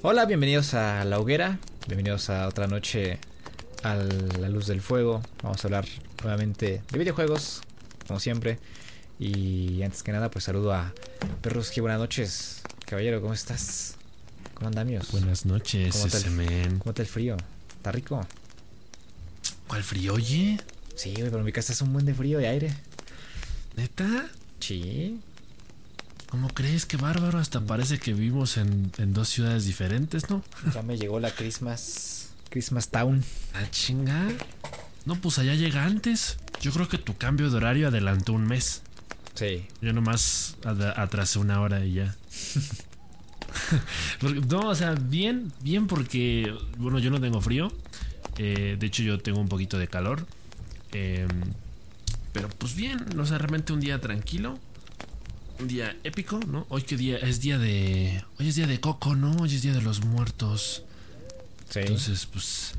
Hola, bienvenidos a La Hoguera, bienvenidos a otra noche a la luz del fuego. Vamos a hablar nuevamente de videojuegos, como siempre. Y antes que nada, pues saludo a Perruski, buenas noches. Caballero, ¿cómo estás? ¿Cómo andamios? Buenas noches, ¿Cómo está, el. ¿Cómo está el frío? ¿Está rico? ¿Cuál frío, oye? Sí, pero en mi casa es un buen de frío y aire. ¿Neta? Sí. ¿Cómo crees? Qué bárbaro. Hasta parece que vivimos en, en dos ciudades diferentes, ¿no? Ya me llegó la Christmas. Christmas Town. Ah, chinga. No, pues allá llega antes. Yo creo que tu cambio de horario adelantó un mes. Sí. Yo nomás atrasé una hora y ya. Porque- no, o sea, bien, bien porque, bueno, yo no tengo frío. Eh, de hecho, yo tengo un poquito de calor. Eh, pero pues bien, o sea, realmente un día tranquilo. Un día épico, ¿no? Hoy qué día es día de... Hoy es día de Coco, ¿no? Hoy es día de los muertos. Sí. Entonces, pues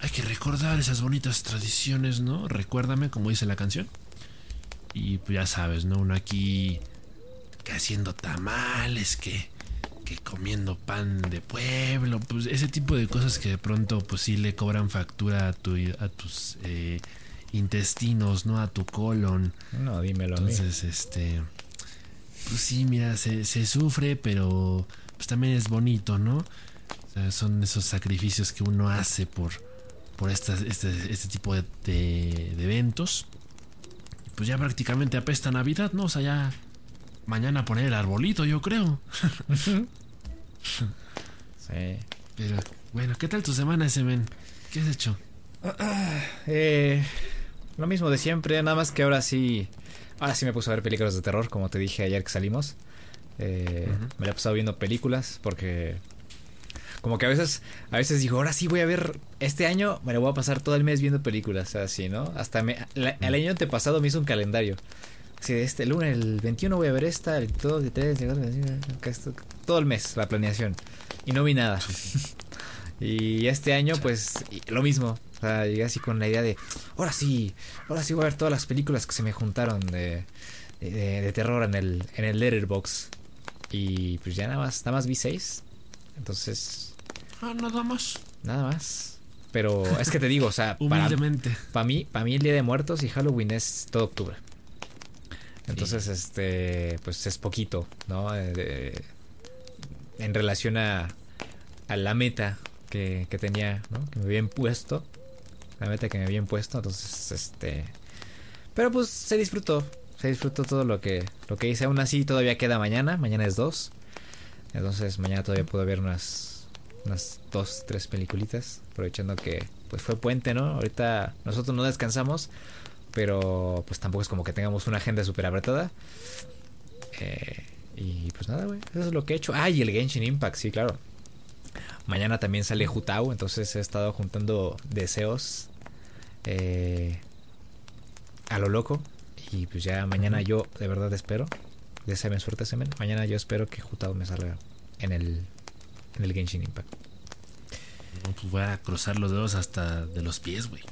hay que recordar esas bonitas tradiciones, ¿no? Recuérdame, como dice la canción. Y pues ya sabes, ¿no? Uno aquí que haciendo tamales, que, que comiendo pan de pueblo, pues ese tipo de cosas que de pronto pues sí le cobran factura a, tu, a tus eh, intestinos, ¿no? A tu colon. no, dímelo a mí. Entonces, este. Pues sí, mira, se, se sufre, pero pues también es bonito, ¿no? O sea, son esos sacrificios que uno hace por, por estas- este, este tipo de, de- de eventos. Pues ya prácticamente apesta Navidad, ¿no? O sea, ya mañana poner el arbolito, yo creo. Sí. Pero bueno, ¿qué tal tu semana, ese men? ¿Qué has hecho? Eh, lo mismo de siempre, nada más que ahora sí. Ahora sí me puse a ver películas de terror, como te dije ayer que salimos. Eh. Me la he pasado viendo películas porque. Como que a veces, a veces digo, ahora sí voy a ver, este año me lo voy a pasar todo el mes viendo películas, así, ¿no? Hasta me, la- el año antepasado me hizo un calendario. Así este lunes, el 21 voy a ver esta, el 2, el 3, el 4, el 5, esto, todo el mes, la planeación. Y no vi nada. Y este año, pues, lo mismo. O sea, llegué así con la idea de, ahora sí, ahora sí voy a ver todas las películas que se me juntaron de, de, de terror en el, en el Letterbox. Y pues ya nada más, nada más vi seis. Entonces, Ah, nada más. nada más. Pero es que te digo, o sea, para, Humildemente. para mí, para mí el Día de Muertos y Halloween es todo octubre. Entonces, este, pues es poquito, ¿no? Eh, de- en relación a, a la meta que, que tenía, ¿no? Que me había impuesto. La meta que me había impuesto. Entonces, este. Pero pues se disfrutó. Se disfrutó todo lo que, lo que hice. Aún así, todavía queda mañana. Mañana es 2. Entonces, mañana todavía puedo ver unas, unas dos, tres peliculitas. Aprovechando que pues fue puente, ¿no? Ahorita nosotros no descansamos. Pero pues tampoco es como que tengamos una agenda súper apretada. Eh, y pues nada, güey. Eso es lo que he hecho. Ah, y el Genshin Impact, sí, claro. Mañana también sale Jutao, entonces he estado juntando deseos eh, a lo loco. Y pues ya mañana yo de verdad espero. Deseen suerte, semen. Mañana yo espero que Jutao me salga en el, en el Genshin Impact. No, pues voy a cruzar los dedos hasta de los pies, güey.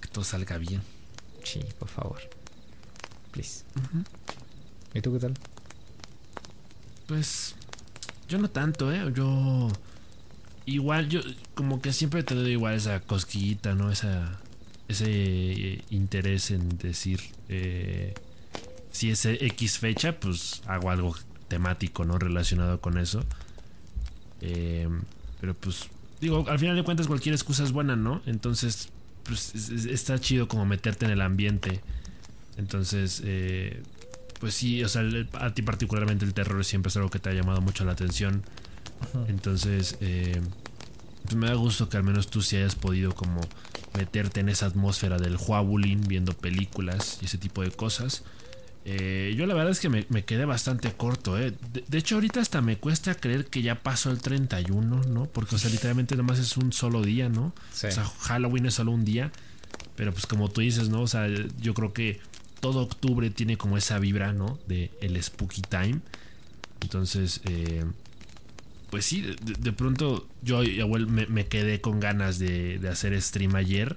Que todo salga bien. Sí, por favor. Please. ¿Y tú qué tal? Pues yo no tanto, ¿eh? Yo igual, yo como que siempre te doy igual esa cosquillita, ¿no? Esa, ese eh, interés en decir, eh, si es X fecha, pues hago algo temático, ¿no? Relacionado con eso. Eh, pero pues, digo, al final de cuentas cualquier excusa es buena, ¿no? Entonces, pues es- es- está chido como meterte en el ambiente. Entonces, eh, pues sí, o sea, a ti particularmente el terror siempre es algo que te ha llamado mucho la atención. Entonces, eh, pues me da gusto que al menos tú sí hayas podido como meterte en esa atmósfera del Huabulín, viendo películas y ese tipo de cosas. Eh, yo la verdad es que me, me quedé bastante corto, ¿eh? De, de hecho, ahorita hasta me cuesta creer que ya pasó el 31, ¿no? Porque, o sea, literalmente nomás es un solo día, ¿no? Sí. O sea, Halloween es solo un día. Pero pues como tú dices, ¿no? O sea, yo creo que todo octubre tiene como esa vibra, ¿no? De el spooky time. Entonces, eh, pues sí, de, de pronto yo me, me quedé con ganas de, de hacer stream ayer.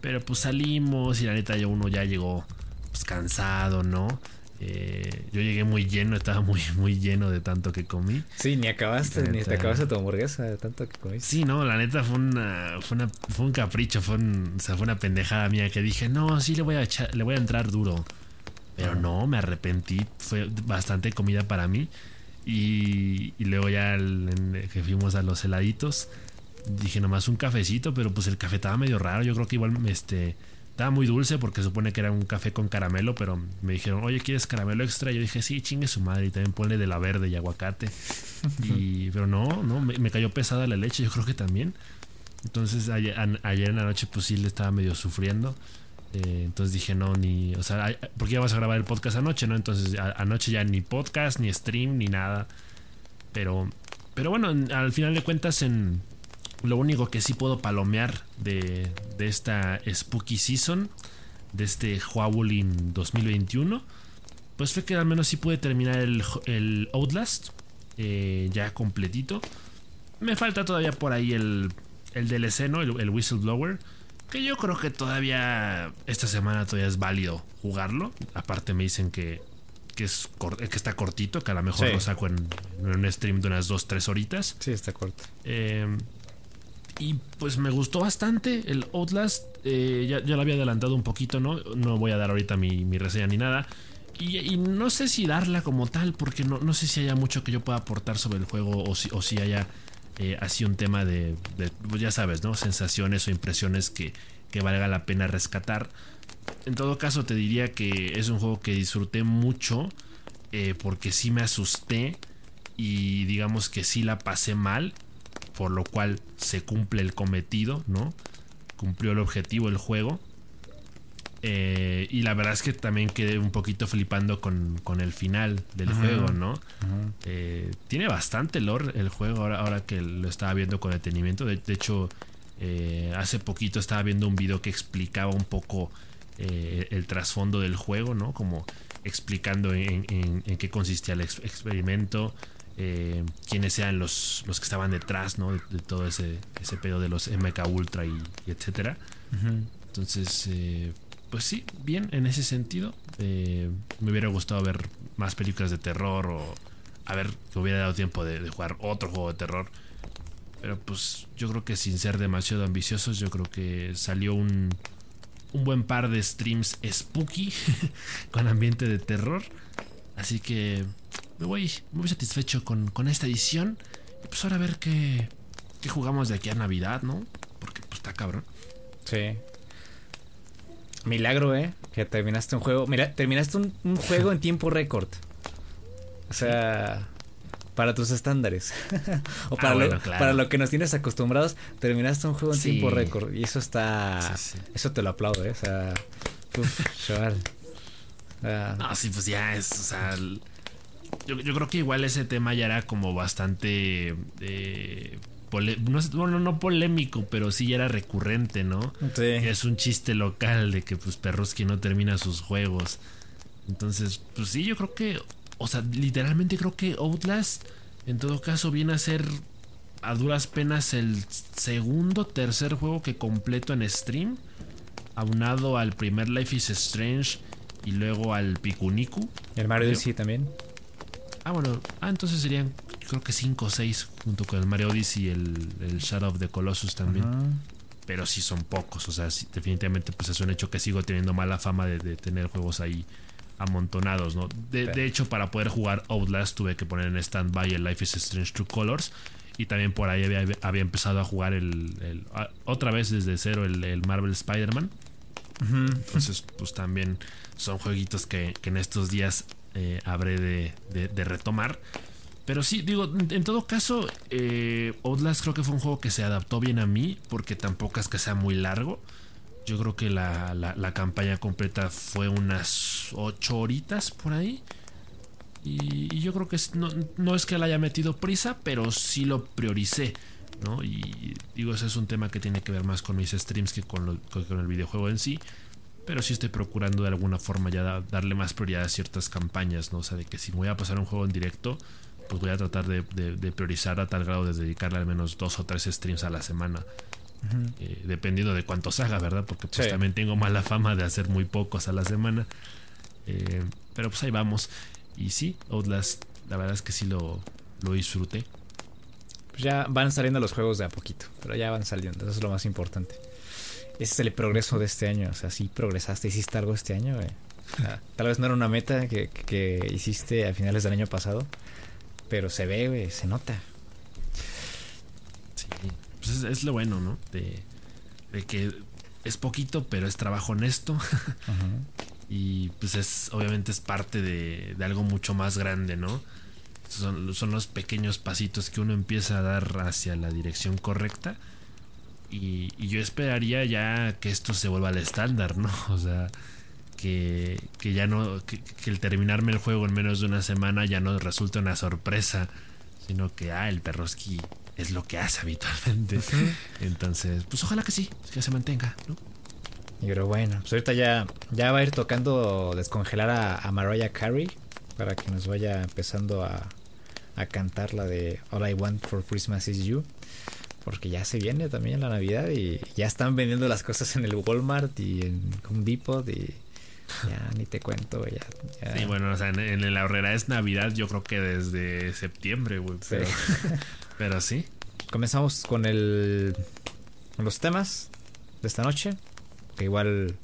Pero pues salimos y la neta ya uno ya llegó pues cansado, ¿no? Eh, yo llegué muy lleno, estaba muy, muy lleno de tanto que comí. Sí, ni acabaste, ni te acabaste tu hamburguesa de tanto que comiste. Sí, no, la neta fue una, fue una, fue un capricho, fue, o sea, fue una pendejada mía que dije, no, sí le voy a echar, le voy a entrar duro. Pero no, me arrepentí, fue bastante comida para mí. Y, y luego ya que fuimos a los heladitos, dije nomás un cafecito, pero pues el café estaba medio raro. Yo creo que igual este estaba muy dulce porque supone que era un café con caramelo, pero me dijeron, oye, ¿quieres caramelo extra? Y yo dije, sí, chingue su madre, y también ponle de la verde y aguacate. y, pero no, no, me, cayó pesada la leche, yo creo que también. Entonces ayer, en la noche pues sí le estaba medio sufriendo. Eh, entonces dije, no, ni, o sea, porque ya vas a grabar el podcast anoche, ¿no? Entonces anoche ya ni podcast, ni stream, ni nada. Pero, pero bueno, al final de cuentas en lo único que sí puedo palomear de, esta Spooky Season, de este Huawulin 2021, pues fue que al menos sí pude terminar el, Outlast eh, ya completito. Me falta todavía por ahí el, el DLC, ¿no? El, Whistleblower. Que yo creo que todavía esta semana todavía es válido jugarlo. Aparte me dicen que, que, es que está cortito, que a lo mejor lo saco en, un stream de unas 2-3 horitas. Sí, está corto. Eh, y pues me gustó bastante el Outlast. Eh, ya, lo había adelantado un poquito, ¿no? No voy a dar ahorita mi, reseña ni nada. Y, no sé si darla como tal, porque no, no, sé si haya mucho que yo pueda aportar sobre el juego o si, o si haya eh, así un tema de, pues ya sabes, ¿no? Sensaciones o impresiones que, que valga la pena rescatar. En todo caso, te diría que es un juego que disfruté mucho eh, porque sí me asusté y digamos que sí la pasé mal por lo cual se cumple el cometido, ¿no? Cumplió el objetivo el juego. Eh, y la verdad es que también quedé un poquito flipando con, el final del juego, ¿no? Eh, tiene bastante lore el juego ahora, ahora que lo estaba viendo con detenimiento. De, hecho, eh, hace poquito estaba viendo un video que explicaba un poco el trasfondo del juego, ¿no? Como explicando en, en qué consistía el experimento, quiénes sean los, los que estaban detrás ¿no? de, todo ese, ese pedo de los MK Ultra y, etcétera. Entonces, eh, pues sí, bien en ese sentido. Eh, me hubiera gustado ver más películas de terror o a ver que hubiera dado tiempo de, jugar otro juego de terror. Pero pues yo creo que sin ser demasiado ambiciosos, yo creo que salió un, un buen par de streams spooky con ambiente de terror. Así que me voy muy satisfecho con, esta edición. Y pues ahora a ver qué, qué jugamos de aquí a Navidad, ¿no? Porque pues está cabrón. Sí. Milagro, ¿eh? Que terminaste un juego. Mira, terminaste un, juego en tiempo récord. O sea, para tus estándares. o para, ah, lo, para lo que nos tienes acostumbrados, terminaste un juego en tiempo récord. Y eso está. Eso te lo aplaudo, ¿eh? O sea, uf, chaval. no, sí, pues ya es. O sea, yo, creo que igual ese tema ya era como bastante... Eh, no, bueno, no polémico, pero sí ya era recurrente, ¿no? Sí. Es un chiste local de que pues Perruski no termina sus juegos. Entonces, pues sí, yo creo que, o sea, literalmente creo que Outlast, en todo caso, viene a ser a duras penas el segundo, tercer juego que completo en stream, aunado al primer Life is Strange y luego al Pikuniku. El Mario Odyssey también. Ah, bueno. Ah, entonces serían, creo que 5 o 6 junto con el Mario Odyssey y el, el Shadow of the Colossus también. Pero sí son pocos. O sea, definitivamente pues es un hecho que sigo teniendo mala fama de, tener juegos ahí amontonados, ¿no? De, hecho, para poder jugar Outlast tuve que poner en stand-by el Life is Strange True Colors. Y también por ahí había, empezado a jugar el, otra vez desde cero el, Marvel Spider-Man. Entonces, pues también son jueguitos que, que en estos días eh, habré de, retomar. Pero sí, digo, en todo caso, eh, Outlast creo que fue un juego que se adaptó bien a mí, porque tampoco es que sea muy largo. Yo creo que la, campaña completa fue unas 8 horitas por ahí. Y, yo creo que no, es que la haya metido prisa, pero sí lo prioricé. ¿no? Y digo, ese es un tema que tiene que ver más con mis streams que con, con el videojuego en sí pero sí estoy procurando de alguna forma ya darle más prioridad a ciertas campañas, ¿no? O sea, de que si voy a pasar un juego en directo, pues voy a tratar de, priorizar a tal grado de dedicarle al menos dos o tres streams a la semana. Eh, dependiendo de cuántos haga, ¿verdad? Porque pues también tengo mala fama de hacer muy pocos a la semana. Eh, pero pues ahí vamos. Y sí, Outlast, la verdad es que sí lo, lo disfruté. Pues ya van saliendo los juegos de a poquito, pero ya van saliendo, eso es lo más importante. Ese es el progreso de este año, o sea, sí progresaste, hiciste algo este año, tal vez no era una meta que, que, hiciste a finales del año pasado, pero se ve, güey, se nota. Sí, pues es, lo bueno, ¿no? De, de, que es poquito, pero es trabajo honesto. y pues es, obviamente es parte de, de algo mucho más grande, ¿no? Son, son, los pequeños pasitos que uno empieza a dar hacia la dirección correcta. Y, yo esperaría ya que esto se vuelva al estándar, ¿no? O sea, que, que ya no. Que, el terminarme el juego en menos de una semana ya no resulte una sorpresa, sino que, ah, el perroski es lo que hace habitualmente. Entonces, pues ojalá que sí, que se mantenga, ¿no? Pero bueno, pues ahorita ya, ya va a ir tocando descongelar a, a Mariah Carey para que nos vaya empezando a, a cantar la de All I Want for Christmas is You. Porque ya se viene también la Navidad y ya están vendiendo las cosas en el Walmart y en Home Depot y ya ni te cuento, ya, Sí, bueno, o sea, en, la horrera es Navidad yo creo que desde septiembre, güey. Pero, sí. pero sí. Comenzamos con el con los temas de esta noche, que igual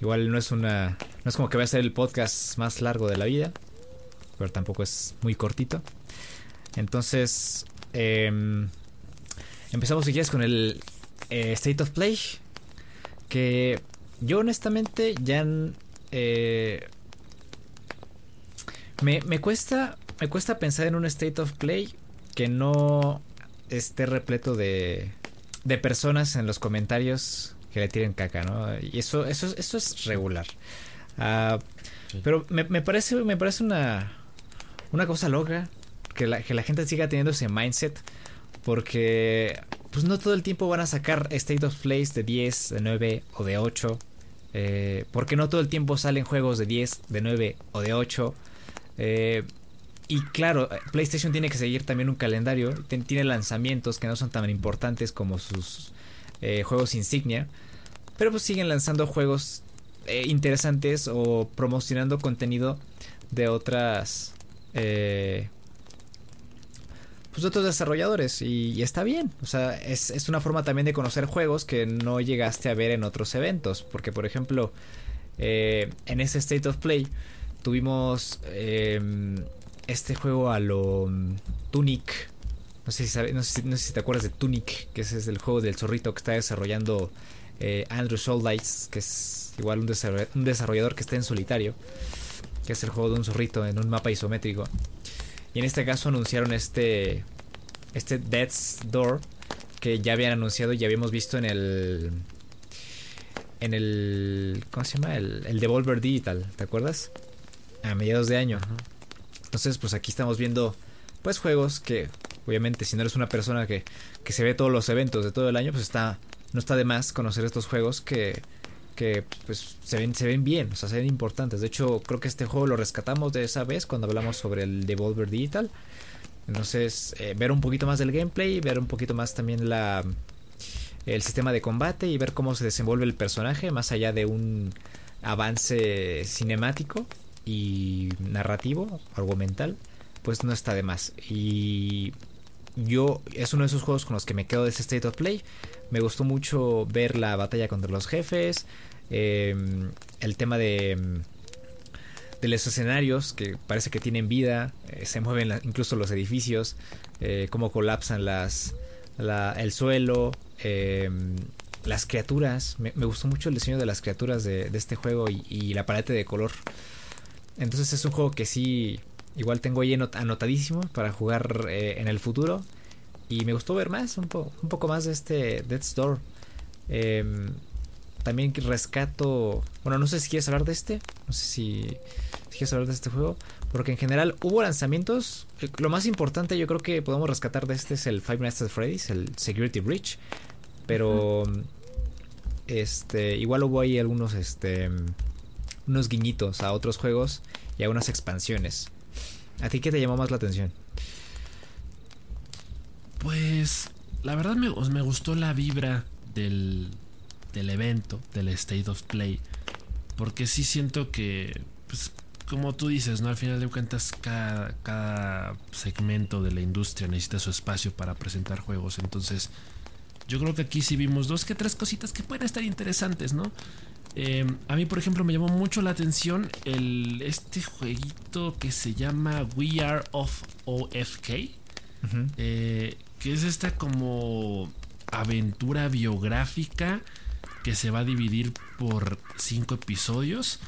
igual no es una no es como que va a ser el podcast más largo de la vida, pero tampoco es muy cortito. Entonces, em, empezamos si quieres con el eh, State of Play. Que yo honestamente ya... Eh, me, me, cuesta, me cuesta pensar en un State of Play que no esté repleto de, de personas en los comentarios que le tiren caca, ¿no? Y eso, eso, eso es regular. Ah, pero me, me, parece, me parece una, una cosa loca que la, que la gente siga teniendo ese mindset. Porque pues no todo el tiempo van a sacar State of Plays de 10, de 9 o de 8. Eh, porque no todo el tiempo salen juegos de 10, de 9 o de 8. Eh, y claro, PlayStation tiene que seguir también un calendario. Tiene lanzamientos que no son tan importantes como sus eh, juegos insignia. Pero pues siguen lanzando juegos interesantes o promocionando contenido de otras pues otros desarrolladores y, está bien. O sea, es, una forma también de conocer juegos que no llegaste a ver en otros eventos. Porque, por ejemplo, eh, en ese State of Play tuvimos em, este juego a lo mm, Tunic. No sé, si no, sé, si te acuerdas de Tunic, que ese es el juego del zorrito que está desarrollando eh, Andrew Soldites, que es igual un, un desarrollador que está en solitario, que es el juego de un zorrito en un mapa isométrico. Y en este caso anunciaron este. Este Death's Door. Que ya habían anunciado y ya habíamos visto en el. En el. ¿Cómo se llama? El, el Devolver Digital. ¿Te acuerdas? A mediados de año. Entonces, pues aquí estamos viendo. Pues juegos que. Obviamente, si no eres una persona que, que se ve todos los eventos de todo el año, pues está. No está de más conocer estos juegos que pues se ven, se ven bien, o sea, se ven importantes. De hecho, creo que este juego lo rescatamos de esa vez cuando hablamos sobre el Devolver Digital. Entonces, eh, ver un poquito más del gameplay, ver un poquito más también la el sistema de combate y ver cómo se desenvuelve el personaje más allá de un avance cinemático y narrativo, argumental, pues no está de más. Y yo es uno de esos juegos con los que me quedo de ese State of Play. Me gustó mucho ver la batalla contra los jefes, em, el tema de, de los escenarios que parece que tienen vida, eh, se mueven incluso los edificios, eh, cómo colapsan las, el suelo, em, las criaturas. Me, gustó mucho el diseño de las criaturas de, este juego y, la paleta de color. Entonces es un juego que sí, igual tengo ahí anotadísimo para jugar eh, en el futuro. Y me gustó ver más, un, un poco más de este Dead Store. También rescato. Bueno, no sé si quieres hablar de este. No sé si, quieres hablar de este juego. Porque en general hubo lanzamientos. Eh, lo más importante yo creo que podemos rescatar de este es el Five Nights at Freddy's, el Security Breach. Pero. Este. Igual hubo ahí algunos. Este. Unos guiñitos a otros juegos. Y a unas expansiones. ¿A ti qué te llamó más la atención? Pues la verdad me, me gustó la vibra del, del, evento, del State of Play, porque sí siento que, pues, como tú dices, ¿no? Al final de cuentas, cada, cada segmento de la industria necesita su espacio para presentar juegos. Entonces, yo creo que aquí sí vimos dos que tres cositas que pueden estar interesantes, ¿no? Eh, a mí, por ejemplo, me llamó mucho la atención el, este jueguito que se llama We Are of OFK. eh, que es esta como aventura biográfica que se va a dividir por cinco episodios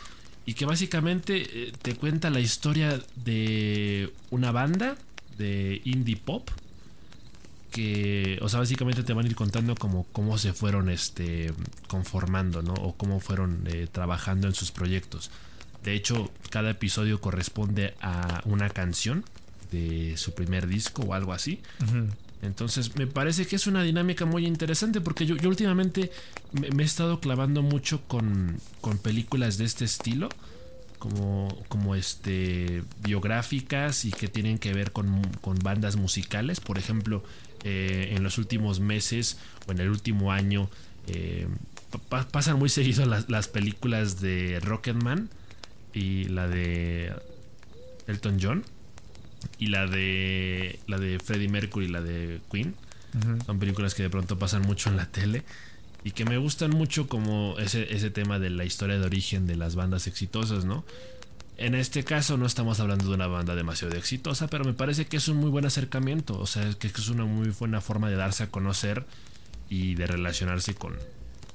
y que básicamente eh, te cuenta la historia de una banda de indie pop que, o sea, básicamente te van a ir contando cómo se fueron este conformando, ¿no? O cómo fueron eh, trabajando en sus proyectos. De hecho, cada episodio corresponde a una canción de su primer disco o algo así. Entonces me parece que es una dinámica muy interesante porque yo, últimamente me, he estado clavando mucho con, con películas de este estilo. Como, como este biográficas y que tienen que ver con, con bandas musicales. Por ejemplo, eh, en los últimos meses o en el último año eh, pa pasan muy seguido las, las, películas de Rocketman y la de Elton John y la de la de Freddie Mercury y la de Queen. Uh -huh. Son películas que de pronto pasan mucho en la tele y que me gustan mucho como ese, ese tema de la historia de origen de las bandas exitosas, ¿no? En este caso no estamos hablando de una banda demasiado exitosa, pero me parece que es un muy buen acercamiento, o sea, que es una muy buena forma de darse a conocer y de relacionarse con,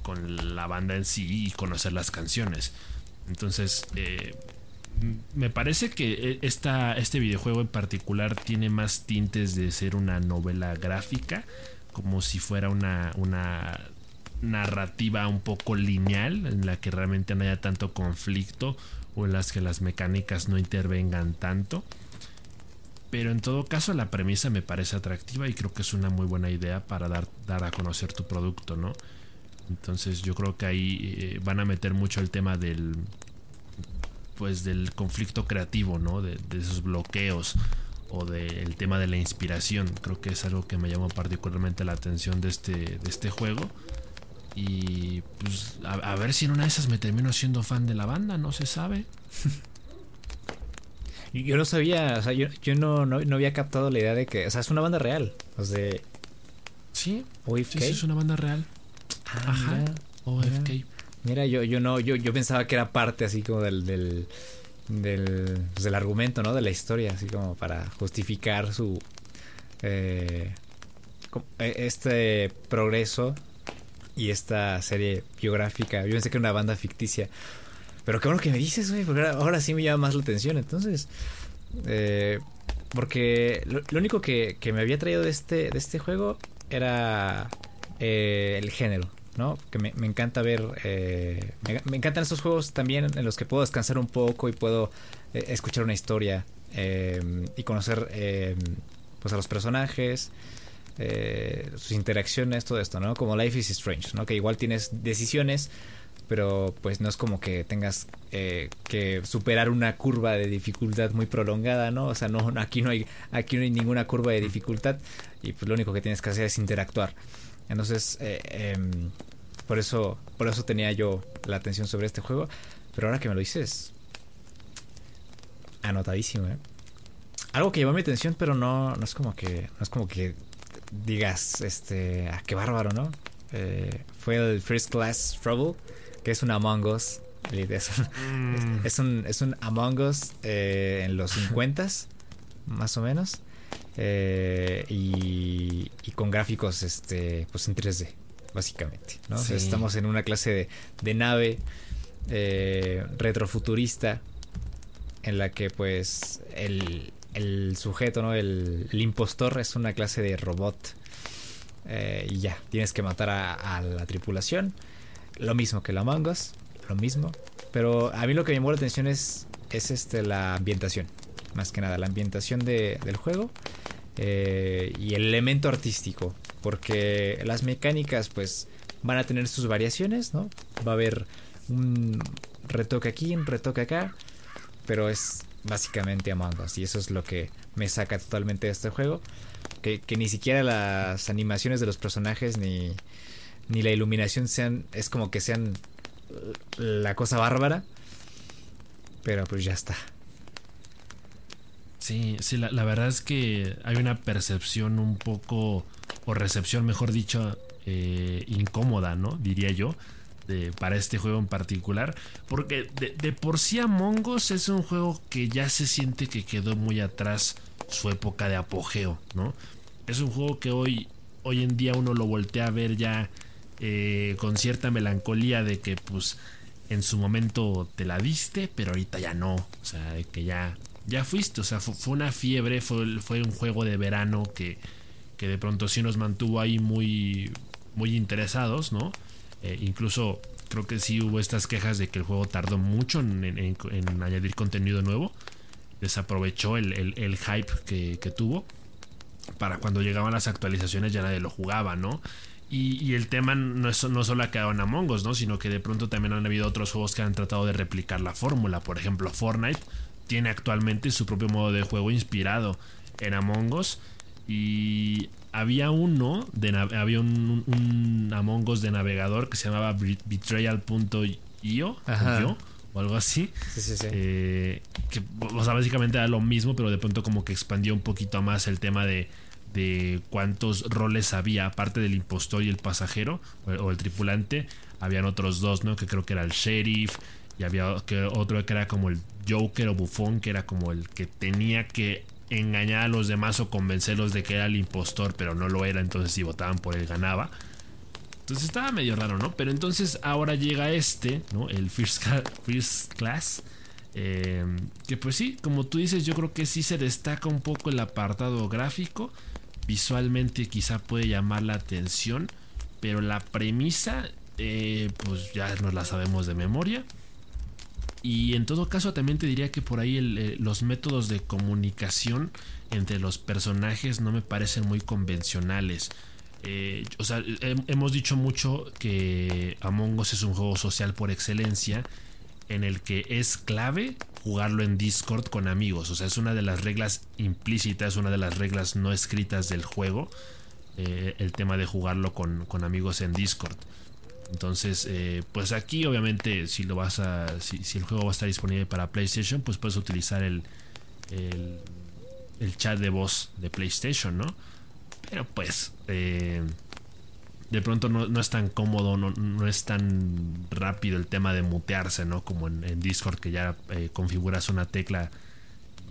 con la banda en sí y conocer las canciones. Entonces, eh, me parece que esta, este videojuego en particular tiene más tintes de ser una novela gráfica, como si fuera una, una narrativa un poco lineal, en la que realmente no haya tanto conflicto o en las que las mecánicas no intervengan tanto. Pero en todo caso la premisa me parece atractiva y creo que es una muy buena idea para dar, dar a conocer tu producto, ¿no? Entonces yo creo que ahí eh, van a meter mucho el tema del pues del conflicto creativo, ¿no? De, de esos bloqueos o del tema de la inspiración. Creo que es algo que me llamó particularmente la atención de este, de este juego. Y pues a, a, ver si en una de esas me termino siendo fan de la banda, no se sabe. yo no sabía, o sea, yo, yo no, no, no, había captado la idea de que, o sea, es una banda real. O sea, sí, sí, sí es una banda real. Ah, Ajá, mira, OFK. Mira, mira, yo, yo no, yo, yo pensaba que era parte así como del, del, del, pues del argumento, ¿no? De la historia, así como para justificar su eh, este progreso y esta serie biográfica. Yo pensé que era una banda ficticia. Pero qué bueno que me dices, güey, porque ahora sí me llama más la atención. Entonces, eh, porque lo, lo único que, que, me había traído de este, de este juego era eh, el género, Que me, encanta ver, eh, me, encantan estos juegos también en los que puedo descansar un poco y puedo eh, escuchar una historia eh, y conocer pues a los personajes. Sus interacciones, todo esto, ¿no? Como Life is Strange. Que igual tienes decisiones, pero pues no es como que tengas que superar una curva de dificultad muy prolongada, ¿no? O sea, no, aquí no hay, aquí no hay ninguna curva de dificultad y pues lo único que tienes que hacer es interactuar. Entonces, eh, eh, por eso, por eso tenía yo la atención sobre este juego, pero ahora que me lo dices, anotadísimo, ¿eh? Algo que llamó mi atención, pero no, no es como que, no es como que digas, este, ah, qué bárbaro, ¿no? Eh, fue el First Class Trouble, que es un Among Us. Es un, mm. es un, es un Among Us eh, en los 50 más o menos. Eh, y, y, con gráficos este, pues en 3D, básicamente. ¿no? Sí. O sea, estamos en una clase de, de nave eh, retrofuturista en la que pues el, el sujeto, ¿no? El, el, impostor es una clase de robot. Eh, y ya, tienes que matar a, a, la tripulación. Lo mismo que la Among Us, lo mismo. Pero a mí lo que me llamó la atención es, es este, la ambientación. Más que nada, la ambientación de, del juego. Eh, y el elemento artístico. Porque las mecánicas, pues, van a tener sus variaciones, ¿no? Va a haber un retoque aquí, un retoque acá. Pero es básicamente Among Us. Y eso es lo que me saca totalmente de este juego. Que, que, ni siquiera las animaciones de los personajes ni, ni la iluminación sean. Es como que sean la cosa bárbara. Pero pues ya está. Sí, sí, la, verdad es que hay una percepción un poco, o recepción, mejor dicho, eh, incómoda, ¿no? Diría yo, para este juego en particular. Porque de, de, por sí Among Us es un juego que ya se siente que quedó muy atrás su época de apogeo, ¿no? Es un juego que hoy, hoy en día uno lo voltea a ver ya eh, con cierta melancolía de que pues en su momento te la diste, pero ahorita ya no. O sea, de que ya, ya fuiste. O sea, fue, una fiebre, fue, un juego de verano que, que, de pronto sí nos mantuvo ahí muy, muy interesados, ¿no? Eh, incluso creo que sí hubo estas quejas de que el juego tardó mucho en, añadir contenido nuevo. Desaprovechó el, el, hype que, tuvo. Para cuando llegaban las actualizaciones ya nadie lo jugaba, ¿no? Y, el tema no, no solo ha quedado en Among ¿no? Sino que de pronto también han habido otros juegos que han tratado de replicar la fórmula. Por ejemplo, Fortnite tiene actualmente su propio modo de juego inspirado en Among Us. Y había uno, de, había un, un, Among Us de navegador que se llamaba Betrayal.io o algo así. Sí, sí, sí. Eh, que, o sea, básicamente era lo mismo, pero de pronto como que expandió un poquito más el tema de de cuántos roles había, aparte del impostor y el pasajero o, o el tripulante, habían otros dos, ¿no? Que creo que era el sheriff y había otro que era como el Joker o bufón, que era como el que tenía que engañar a los demás o convencerlos de que era el impostor, pero no lo era, entonces si votaban por él ganaba. Entonces estaba medio raro, ¿no? Pero entonces ahora llega este, ¿no? El First, Class. Eh, que pues sí, como tú dices, yo creo que sí se destaca un poco el apartado gráfico visualmente quizá puede llamar la atención, pero la premisa, eh, pues ya nos la sabemos de memoria. Y en todo caso también te diría que por ahí eh, los métodos de comunicación entre los personajes no me parecen muy convencionales. Eh, o sea, he, hemos dicho mucho que Among Us es un juego social por excelencia en el que es clave jugarlo en Discord con amigos. O sea, es una de las reglas implícitas, una de las reglas no escritas del juego. Eh, el tema de jugarlo con, con, amigos en Discord. Entonces, eh, pues aquí obviamente si lo vas a. Si, el juego va a estar disponible para PlayStation, pues puedes utilizar el, el, chat de voz de PlayStation, ¿no? Pero pues. Eh, de pronto no, es tan cómodo, no, no, es tan rápido el tema de mutearse, ¿no? Como en, Discord que ya eh, configuras una tecla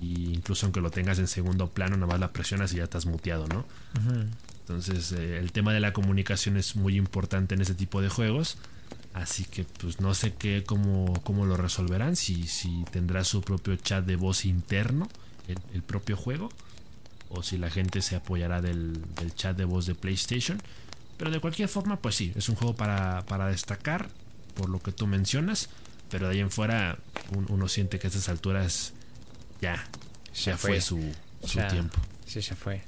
e incluso aunque lo tengas en segundo plano, nada más la presionas y ya estás muteado, ¿no? Uh. Entonces eh, el tema de la comunicación es muy importante en ese tipo de juegos. Así que pues no sé qué, cómo, cómo lo resolverán, si, si tendrá su propio chat de voz interno, el, el propio juego, o si la gente se apoyará del, del chat de voz de PlayStation. Pero de cualquier forma, pues sí, es un juego para, para destacar, por lo que tú mencionas. Pero de ahí en fuera, un, uno siente que a estas alturas ya, ya, fue, fue su, su tiempo. Sí, ya fue.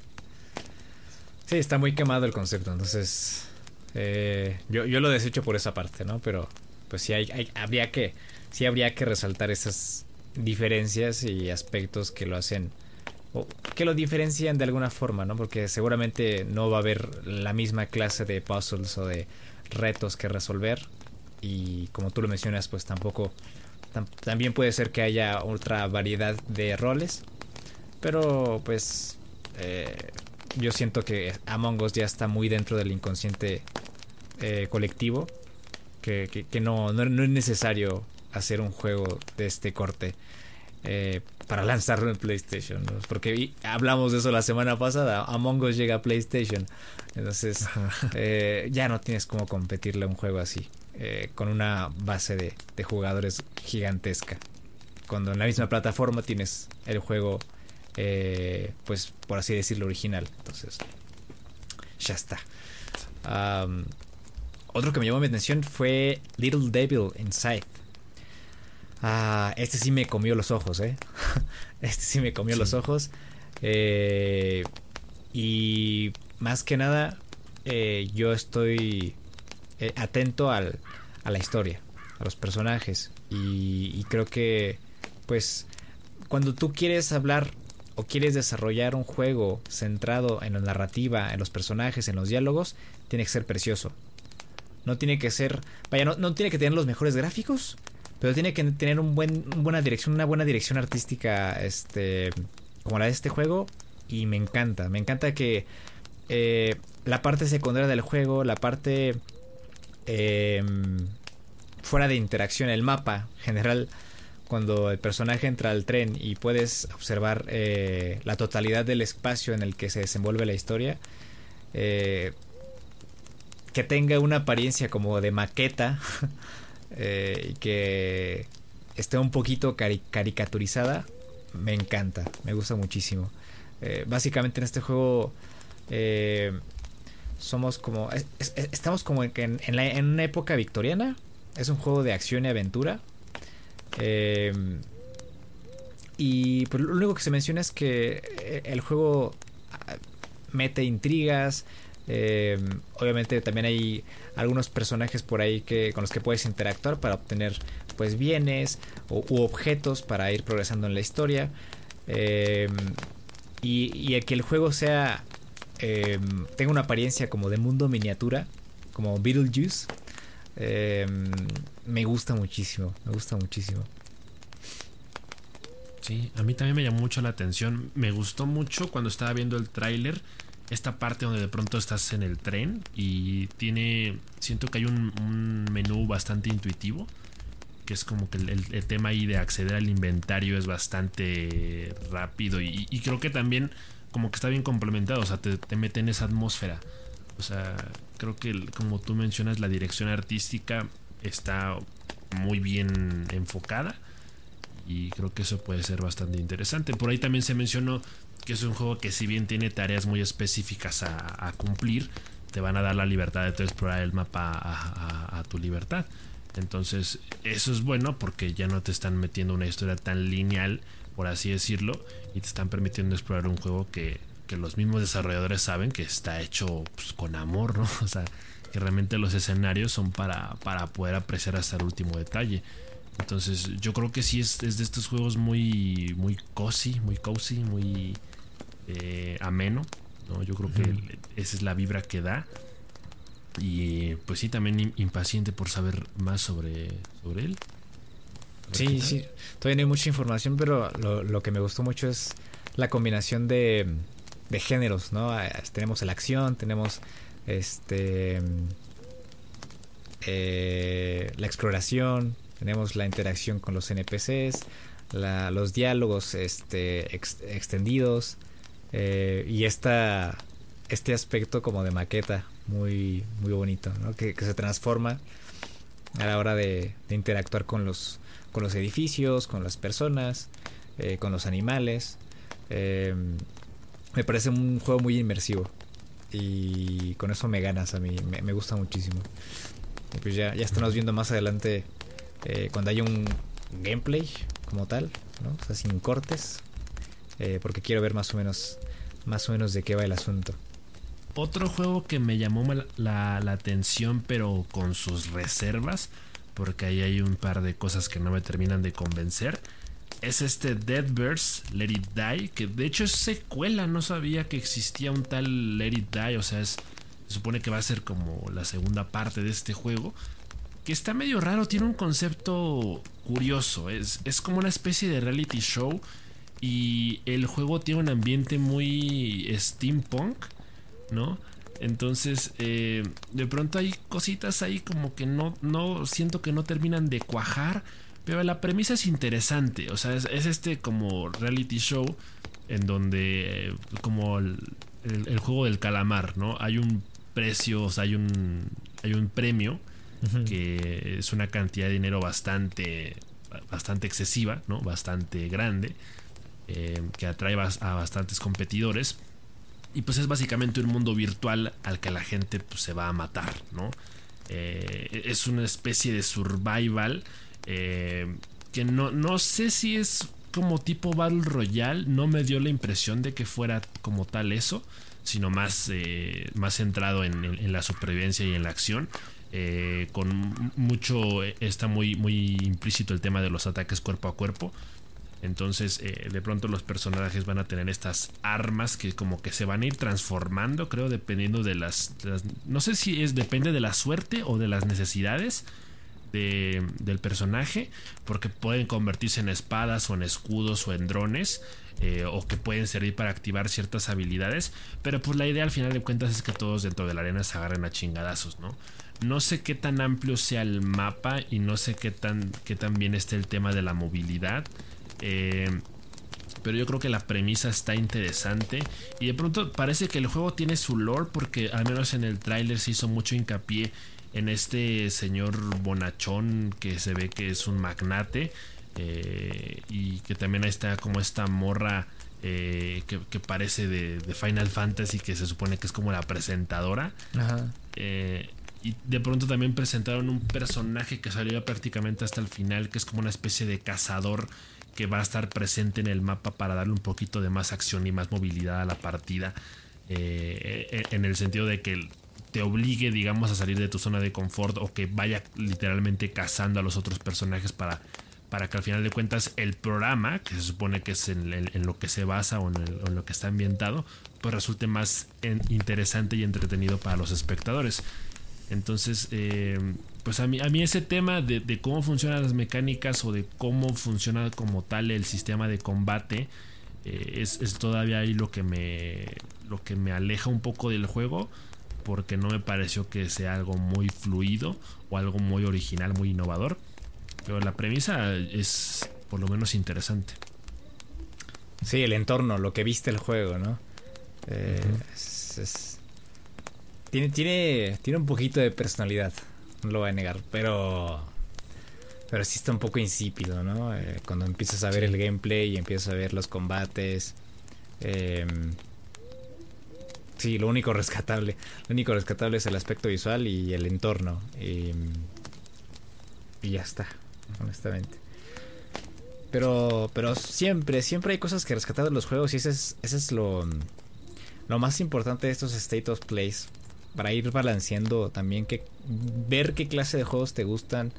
Sí, está muy quemado el concepto, entonces eh, yo, yo lo desecho por esa parte, ¿no? Pero pues sí, hay, habría que, sí habría que resaltar esas diferencias y aspectos que lo hacen o que lo diferencian de alguna forma, ¿no? Porque seguramente no va a haber la misma clase de puzzles o de retos que resolver y como tú lo mencionas, pues tampoco tam también puede ser que haya otra variedad de roles, pero pues eh, yo siento que Among Us ya está muy dentro del inconsciente eh, colectivo, que, que, que no, no, no es necesario hacer un juego de este corte. Eh, para lanzarlo en PlayStation. ¿no? Porque hablamos de eso la semana pasada. Among Us llega a PlayStation. Entonces eh, ya no tienes como competirle a un juego así. Eh, con una base de, de, jugadores gigantesca. Cuando en la misma plataforma tienes el juego, eh, pues por así decirlo, original. Entonces, ya está. Um, otro que me llamó mi atención fue Little Devil Inside. Ah, este sí me comió los ojos, ¿eh? Este sí me comió sí. los ojos. Eh, y más que nada, eh, yo estoy eh, atento al, a la historia, a los personajes. Y, y, creo que, pues, cuando tú quieres hablar o quieres desarrollar un juego centrado en la narrativa, en los personajes, en los diálogos, tiene que ser precioso. No tiene que ser, vaya, no, tiene que tener los mejores gráficos, pero tiene que tener una buena dirección, una buena dirección artística, este, como la de este juego y me encanta. Me encanta que eh, la parte secundaria del juego, la parte em, fuera de interacción, el mapa general, cuando el personaje entra al tren y puedes observar eh, la totalidad del espacio en el que se desenvuelve la historia, eh, que tenga una apariencia como de maqueta y que esté un poquito caricaturizada, me encanta, me gusta muchísimo. Eh, básicamente en este juego eh, somos como... estamos como en, en, una época victoriana. Es un juego de acción y aventura. Eh, y pues lo único que se menciona es que el juego ah, mete intrigas. obviamente también hay algunos personajes por ahí que, con los que puedes interactuar para obtener pues bienes u objetos para ir progresando en la historia. Y, el que el juego sea. Em, tenga una apariencia como de mundo miniatura, como Beetlejuice, em, me gusta muchísimo. Me gusta muchísimo. Sí, a mí también me llamó mucho la atención. Me gustó mucho cuando estaba viendo el tráiler. Esta parte donde de pronto estás en el tren y tiene. Siento que hay un menú bastante intuitivo que es como que el, tema ahí de acceder al inventario es bastante rápido y, creo que también como que está bien complementado, o sea, te, mete en esa atmósfera. O sea, creo que como tú mencionas, la dirección artística está muy bien enfocada y creo que eso puede ser bastante interesante. Por ahí también se mencionó que es un juego que si bien tiene tareas muy específicas a, cumplir, te van a dar la libertad de explorar el mapa a tu libertad. Entonces, eso es bueno porque ya no te están metiendo una historia tan lineal, por así decirlo, y te están permitiendo explorar un juego que, los mismos desarrolladores saben que está hecho pues, con amor, ¿no? O sea, que realmente los escenarios son para, para poder apreciar hasta el último detalle. Entonces, yo creo que sí es, de estos juegos muy, muy cozy, muy cozy, muy eh, ameno. ¿no? Yo creo que esa es la vibra que da. Y pues sí, también impaciente por saber más sobre, sobre él. Sí, sí. Todavía no hay mucha información, pero lo, que me gustó mucho es la combinación de, de géneros, ¿no? Tenemos la acción, tenemos este eh, la exploración, tenemos la interacción con los NPCs, los diálogos este, extendidos eh, y esta, este aspecto como de maqueta muy, muy bonito, que, se transforma a la hora de, interactuar con los, con los edificios, con las personas, eh, con los animales. Me parece un juego muy inmersivo y con eso me ganas a mí, me, gusta muchísimo. pues ya, ya estamos viendo más adelante eh, cuando haya un gameplay como tal, ¿no? o sea, sin cortes, porque quiero ver más o menos más o menos de qué va el asunto. Otro juego que me llamó la, atención, pero con sus reservas, porque ahí hay un par de cosas que no me terminan de convencer, es este Deadverse Let It Die, que de hecho es secuela, no sabía que existía un tal Let It Die, o sea, se supone que va a ser como la segunda parte de este juego, que está medio raro, tiene un concepto curioso, es, es como una especie de reality show y el juego tiene un ambiente muy steampunk ¿no? Entonces, eh, de pronto hay cositas ahí como que no, no, siento que no terminan de cuajar, pero la premisa es interesante, o sea, es, este como reality show en donde, eh, como el, juego del calamar, ¿no? Hay un precio, o sea, hay un, hay un premio que es una cantidad de dinero bastante, bastante excesiva, ¿no? Bastante grande, eh, que atrae a bastantes competidores y pues es básicamente un mundo virtual al que la gente pues, se va a matar, ¿no? Eh, es una especie de survival eh, que no, no sé si es como tipo Battle Royale, no me dio la impresión de que fuera como tal eso, sino más, eh, más centrado en, la supervivencia y en la acción. con mucho, está muy, muy implícito el tema de los ataques cuerpo a cuerpo. Entonces, eh, de pronto los personajes van a tener estas armas que como que se van a ir transformando, creo, dependiendo de las, No sé si es depende de la suerte o de las necesidades. Del personaje, porque pueden convertirse en espadas o en escudos o en drones. Eh, o que pueden servir para activar ciertas habilidades. Pero pues la idea al final de cuentas es que todos dentro de la arena se agarren a chingadazos, ¿no? No sé qué tan amplio sea el mapa y no sé qué tan, qué tan bien esté el tema de la movilidad. Eh, pero yo creo que la premisa está interesante. Y de pronto parece que el juego tiene su lore porque al menos en el tráiler se hizo mucho hincapié en este señor bonachón que se ve que es un magnate. Eh, y que también ahí está como esta morra eh, que, parece de, Final Fantasy que se supone que es como la presentadora. Eh, y de pronto también presentaron un personaje que salió prácticamente hasta el final, que es como una especie de cazador que va a estar presente en el mapa para darle un poquito de más acción y más movilidad a la partida. Eh, en el sentido de que te obligue, digamos, a salir de tu zona de confort o que vaya literalmente cazando a los otros personajes para, para que al final de cuentas el programa, que se supone que es en, lo que se basa o en, lo que está ambientado, pues resulte más interesante y entretenido para los espectadores. Entonces, eh, pues a mí, a mí ese tema de, cómo funcionan las mecánicas o de cómo funciona como tal el sistema de combate eh, es, todavía ahí lo que me lo que me aleja un poco del juego porque no me pareció que sea algo muy fluido o algo muy original, muy innovador. Pero la premisa es por lo menos interesante. Sí, el entorno, lo que viste el juego, ¿no? Eh, tiene, tiene, tiene un poquito de personalidad no lo voy a negar, pero pero sí está un poco insípido, ¿no? Eh, cuando empiezas a ver el gameplay y empiezas a ver los combates. Eh, sí, lo único rescatable. Lo único rescatable es el aspecto visual y el entorno. Y, ya está, honestamente. Pero, pero siempre, siempre hay cosas que rescatar de los juegos y ese es, ese es lo, lo más importante de estos State of Plays para ir balanceando también que ver qué clase de juegos te gustan.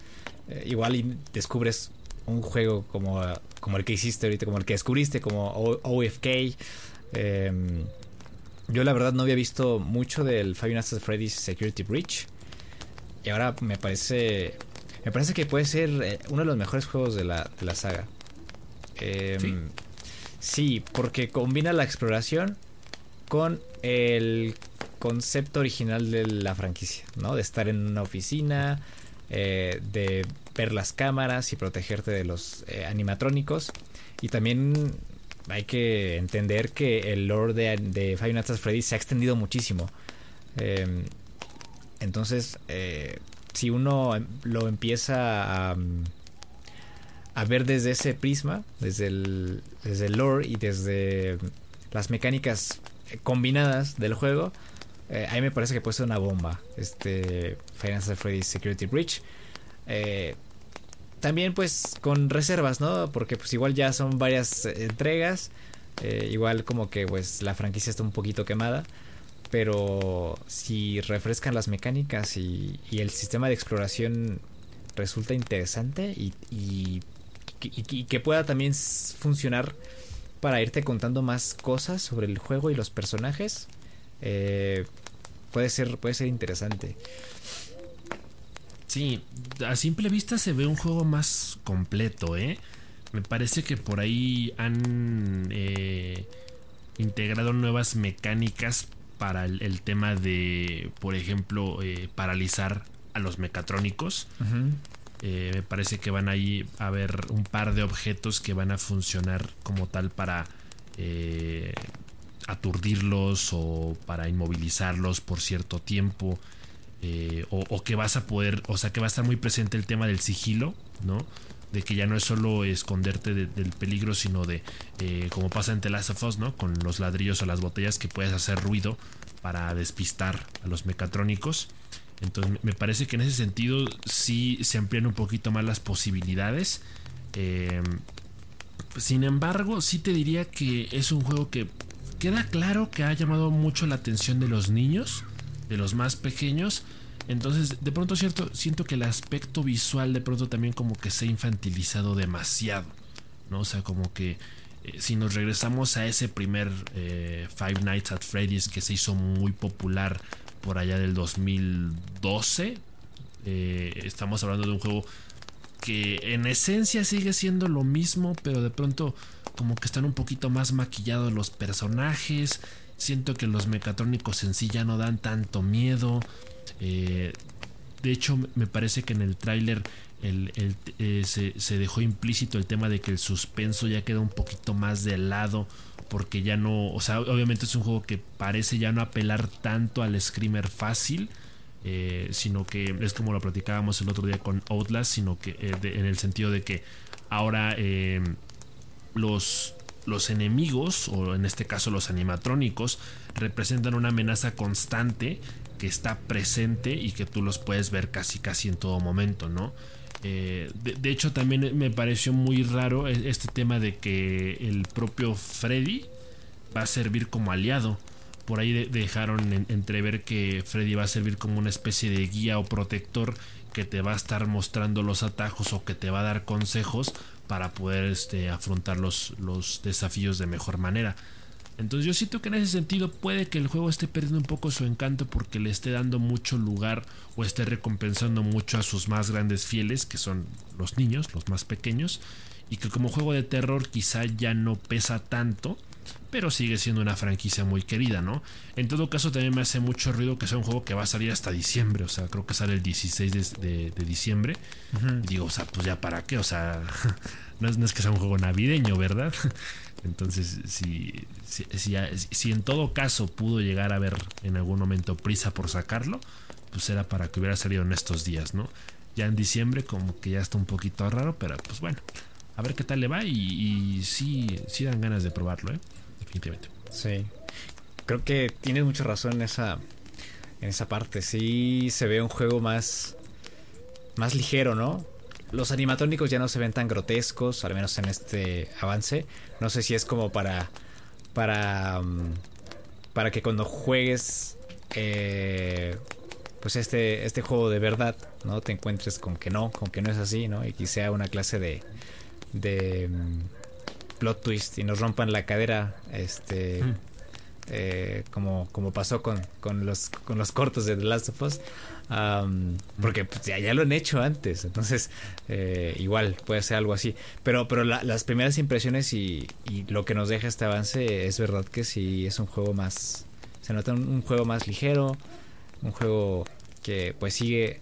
Eh, igual y descubres un juego como, como el que hiciste ahorita, como el que descubriste, como OFK. Em, yo la verdad no había visto mucho del Five Nights at Freddy's Security Breach. Y ahora me parece. Me parece que puede ser eh, uno de los mejores juegos de la, de la saga. Em, ¿Sí? sí, porque combina la exploración con el concepto original de la franquicia, ¿no? De estar en una oficina, eh, de ver las cámaras y protegerte de los eh, animatrónicos. Y también hay que entender que el lore de, de Five Nights se ha extendido muchísimo. Em, entonces, eh, si uno em, lo empieza a, a, ver desde ese prisma, desde el, desde el lore y desde las mecánicas combinadas del juego, eh, a mí me parece que puede ser una bomba. Este Final Freddy's Security Breach. Eh, también pues con reservas, ¿no? Porque pues igual ya son varias eh, entregas. igual como que pues la franquicia está un poquito quemada. Pero si refrescan las mecánicas y, el sistema de exploración resulta interesante y, y, que pueda también funcionar para irte contando más cosas sobre el juego y los personajes. Eh, puede ser, puede ser interesante. Sí, a simple vista se ve un juego más completo, ¿eh? Me parece que por ahí han eh, integrado nuevas mecánicas para el, tema de, por ejemplo, eh, paralizar a los mecatrónicos. Eh, me parece que van ahí a haber un par de objetos que van a funcionar como tal para aturdirlos o para inmovilizarlos por cierto tiempo. Eh, o, que vas a poder, o sea, que va a estar muy presente el tema del sigilo, ¿no? De que ya no es solo esconderte del peligro, sino de, eh, como pasa en The Last of Us, ¿no? Con los ladrillos o las botellas que puedes hacer ruido para despistar a los mecatrónicos. Entonces me parece que en ese sentido sí se amplían un poquito más las posibilidades. Eh, sin embargo, sí te diría que es un juego que queda claro que ha llamado mucho la atención de los niños, de los más pequeños. Entonces, de pronto cierto, siento que el aspecto visual de pronto también como que se ha infantilizado demasiado. ¿no? O sea, como que eh, si nos regresamos a ese primer eh, Five Nights at Freddy's que se hizo muy popular por allá del 2012, Eh, estamos hablando de un juego que en esencia sigue siendo lo mismo, pero de pronto como que están un poquito más maquillados los personajes. Siento que los mecatrónicos en sí ya no dan tanto miedo. Eh, de hecho, me parece que en el tráiler eh, se, dejó implícito el tema de que el suspenso ya queda un poquito más de lado. Porque ya no, o sea, obviamente es un juego que parece ya no apelar tanto al screamer fácil. Eh, sino que es como lo platicábamos el otro día con Outlast, sino que en el sentido de que ahora los, los enemigos, o en este caso los animatrónicos, representan una amenaza constante que está presente y que tú los puedes ver casi casi en todo momento, ¿no? Eh, de, hecho también me pareció muy raro e, este tema de que el propio Freddy va a servir como aliado. Por ahí dejaron entrever que Freddy va a servir como una especie de guía o protector que te va a estar mostrando los atajos o que te va a dar consejos para poder este, afrontar los, los desafíos de mejor manera. Entonces yo siento que en ese sentido puede que el juego esté perdiendo un poco su encanto porque le esté dando mucho lugar o esté recompensando mucho a sus más grandes fieles, que son los niños, los más pequeños, y que como juego de terror quizá ya no pesa tanto, pero sigue siendo una franquicia muy querida, ¿no? En todo caso también me hace mucho ruido que sea un juego que va a salir hasta diciembre, o sea, creo que sale el 16 de, diciembre. digo, o sea, pues ya para qué, o sea, no es, no es que sea un juego navideño, ¿verdad? Entonces, si, si, en todo caso pudo llegar a haber en algún momento prisa por sacarlo, pues era para que hubiera salido en estos días, ¿no? Ya en diciembre como que ya está un poquito raro, pero pues bueno, a ver qué tal le va y, sí, sí dan ganas de probarlo, ¿eh? Sí. Creo que tienes mucha razón en esa, en esa parte. Sí se ve un juego más, más ligero, ¿no? los animatónicos ya no se ven tan grotescos, al menos en este avance. No sé si es como para. Para. Mm, para que cuando juegues. Eh, pues este, este juego de verdad, ¿no? Te encuentres con que no, con que no es así, ¿no? Y que sea una clase de. de. Mm, plot twist y nos rompan la cadera. Este. Mm. Eh, como, como pasó con, con, los, con los cortos de The Last of Us porque pues, ya, lo han hecho antes, entonces eh, igual puede ser algo así. Pero, pero las primeras impresiones y, lo que nos deja este avance es verdad que sí es un juego más... Se nota un, juego más ligero, un juego que pues sigue,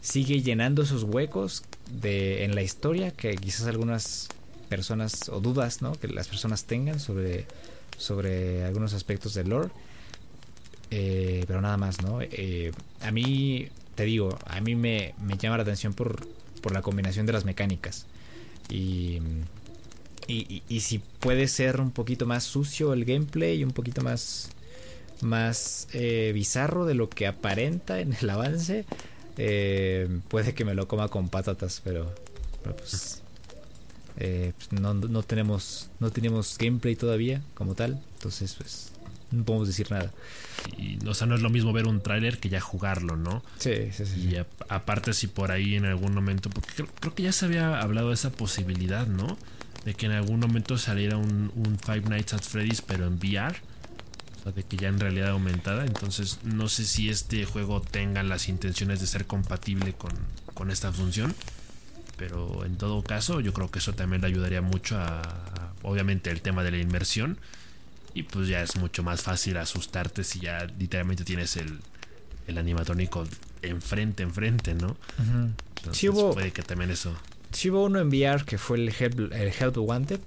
sigue llenando esos huecos de, en la historia que quizás algunas personas o dudas ¿no? que las personas tengan sobre, sobre algunos aspectos del lore eh, pero nada más, ¿no? Eh, a mí, te digo, a mí me, llama la atención por, por, la combinación de las mecánicas. Y, y, si puede ser un poquito más sucio el gameplay y un poquito más, más eh, bizarro de lo que aparenta en el avance, puede que me lo coma con patatas, pero, pues, pues, no, no, tenemos, no tenemos gameplay todavía como tal, entonces pues no podemos decir nada. Y, o sea, no es lo mismo ver un tráiler que ya jugarlo, ¿no? Sí, sí, sí. Y aparte si por ahí en algún momento, porque creo, que ya se había hablado de esa posibilidad, ¿no? De que en algún momento saliera un, Five Nights at Freddy's, pero en VR. O sea, de que ya en realidad aumentada. Entonces, no sé si este juego tenga las intenciones de ser compatible con, con esta función. Pero en todo caso, yo creo que eso también le ayudaría mucho a obviamente, el tema de la inmersión y pues ya es mucho más fácil asustarte si ya literalmente tienes el, el animatónico enfrente, enfrente, ¿no? sí hubo, puede que también eso. Sí hubo uno en VR que fue el Help, el Help Wanted.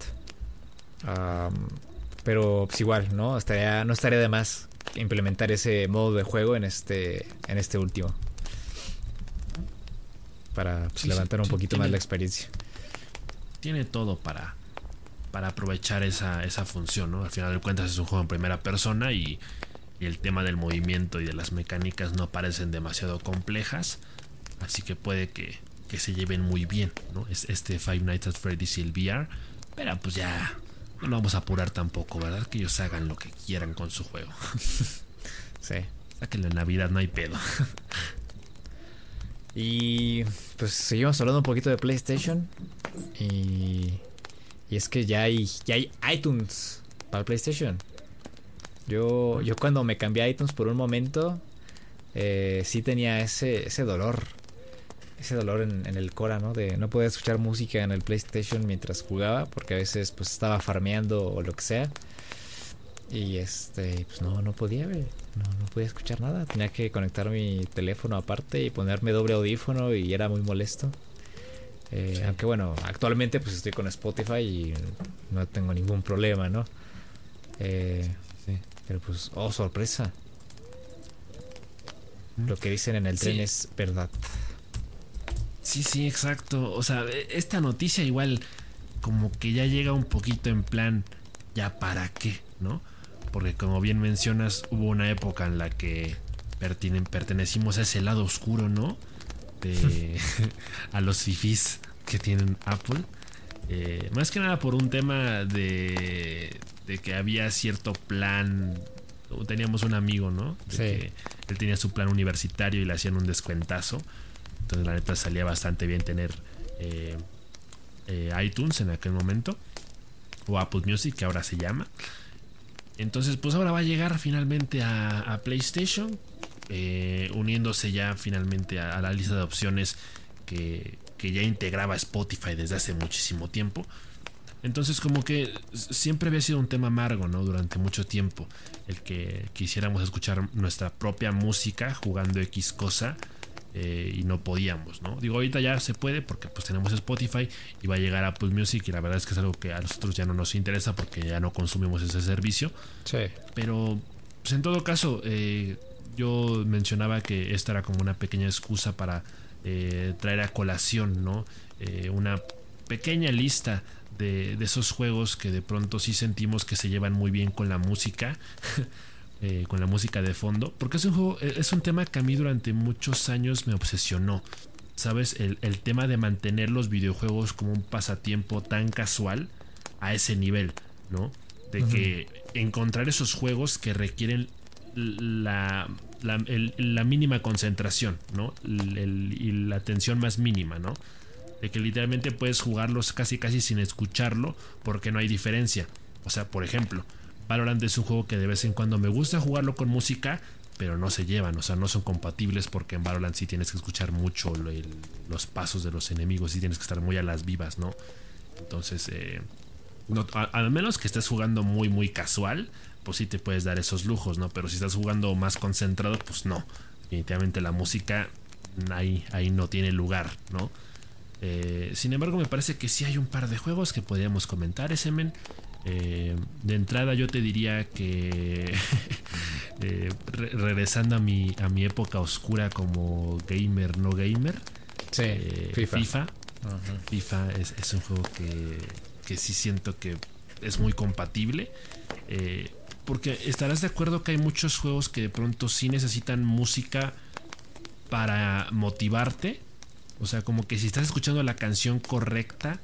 pero pues igual, ¿no? Estaría, no estaría de más implementar ese modo de juego en este, en este último. Para pues, levantar un poquito más la experiencia. Tiene todo para, para aprovechar esa, esa función, ¿no? Al final de cuentas es un juego en primera persona y, el tema del movimiento y de las mecánicas no parecen demasiado complejas, así que puede que, se lleven muy bien, ¿no? Es este Five Nights at Freddy's y el VR, pero pues ya no vamos a apurar tampoco, ¿verdad? Que ellos hagan lo que quieran con su juego. sí. que en la Navidad no hay pedo. y pues seguimos hablando un poquito de PlayStation y y es que ya hay, ya hay iTunes para PlayStation. Yo, yo cuando me cambié a iTunes por un momento, eh, sí tenía ese, ese dolor. ese dolor en, el Cora, ¿no? De no poder escuchar música en el PlayStation mientras jugaba, porque a veces pues estaba farmeando o lo que sea. Y este, pues no, no podía, no, no podía escuchar nada. Tenía que conectar mi teléfono aparte y ponerme doble audífono y era muy molesto. Eh, aunque bueno, actualmente pues estoy con Spotify y no tengo ningún problema, ¿no? Eh, pero pues, oh, sorpresa. Lo que dicen en el tren es verdad. Sí, sí, exacto. O sea, e, esta noticia igual como que ya llega un poquito en plan, ya para qué, ¿no? Porque como bien mencionas, hubo una época en la que pertenecimos a ese lado oscuro, ¿no? De, a los fifis que tienen Apple. Eh, más que nada por un tema de, de que había cierto plan. Teníamos un amigo, ¿no? sí. él tenía su plan universitario y le hacían un descuentazo. Entonces la neta salía bastante bien tener eh, eh, iTunes en aquel momento. O Apple Music, que ahora se llama. Entonces pues ahora va a llegar finalmente a, PlayStation. Eh, uniéndose ya finalmente a, la lista de opciones que, que ya integraba Spotify desde hace muchísimo tiempo. Entonces como que siempre había sido un tema amargo, ¿no? Durante mucho tiempo. El que quisiéramos escuchar nuestra propia música jugando X cosa eh, y no podíamos, ¿no? Digo, ahorita ya se puede porque pues tenemos Spotify y va a llegar Apple Music y la verdad es que es algo que a nosotros ya no nos interesa porque ya no consumimos ese servicio. Sí. Pero, pues en todo caso, eh, yo mencionaba que esta era como una pequeña excusa para eh, traer a colación, ¿no? una pequeña lista de, de, esos juegos que de pronto sí sentimos que se llevan muy bien con la música. Eh, con la música de fondo, porque es un juego, eh, es un tema que a mí durante muchos años me obsesionó. ¿Sabes? El, tema de mantener los videojuegos como un pasatiempo tan casual a ese nivel, ¿no? De que encontrar esos juegos que requieren la, la, mínima concentración, ¿no? y la atención más mínima, ¿no? De que literalmente puedes jugarlos casi casi sin escucharlo porque no hay diferencia. O sea, por ejemplo, Valorant es un juego que de vez en cuando me gusta jugarlo con música, pero no se llevan, o sea, no son compatibles porque en Valorant sí tienes que escuchar mucho los pasos de los enemigos y tienes que estar muy a las vivas, ¿no? Entonces, eh, al menos que estés jugando muy, muy casual, pues sí te puedes dar esos lujos, ¿no? Pero si estás jugando más concentrado, pues no. Definitivamente la música ahí, ahí no tiene lugar, ¿no? Eh, sin embargo, me parece que sí hay un par de juegos que podríamos comentar, ese men. Eh, de entrada yo te diría que eh, regresando a mi, a mi época oscura como gamer, no gamer, eh, FIFA. FIFA, es, un juego que, que, sí siento que es muy compatible. porque estarás de acuerdo que hay muchos juegos que de pronto sí necesitan música para motivarte. O sea, como que si estás escuchando la canción correcta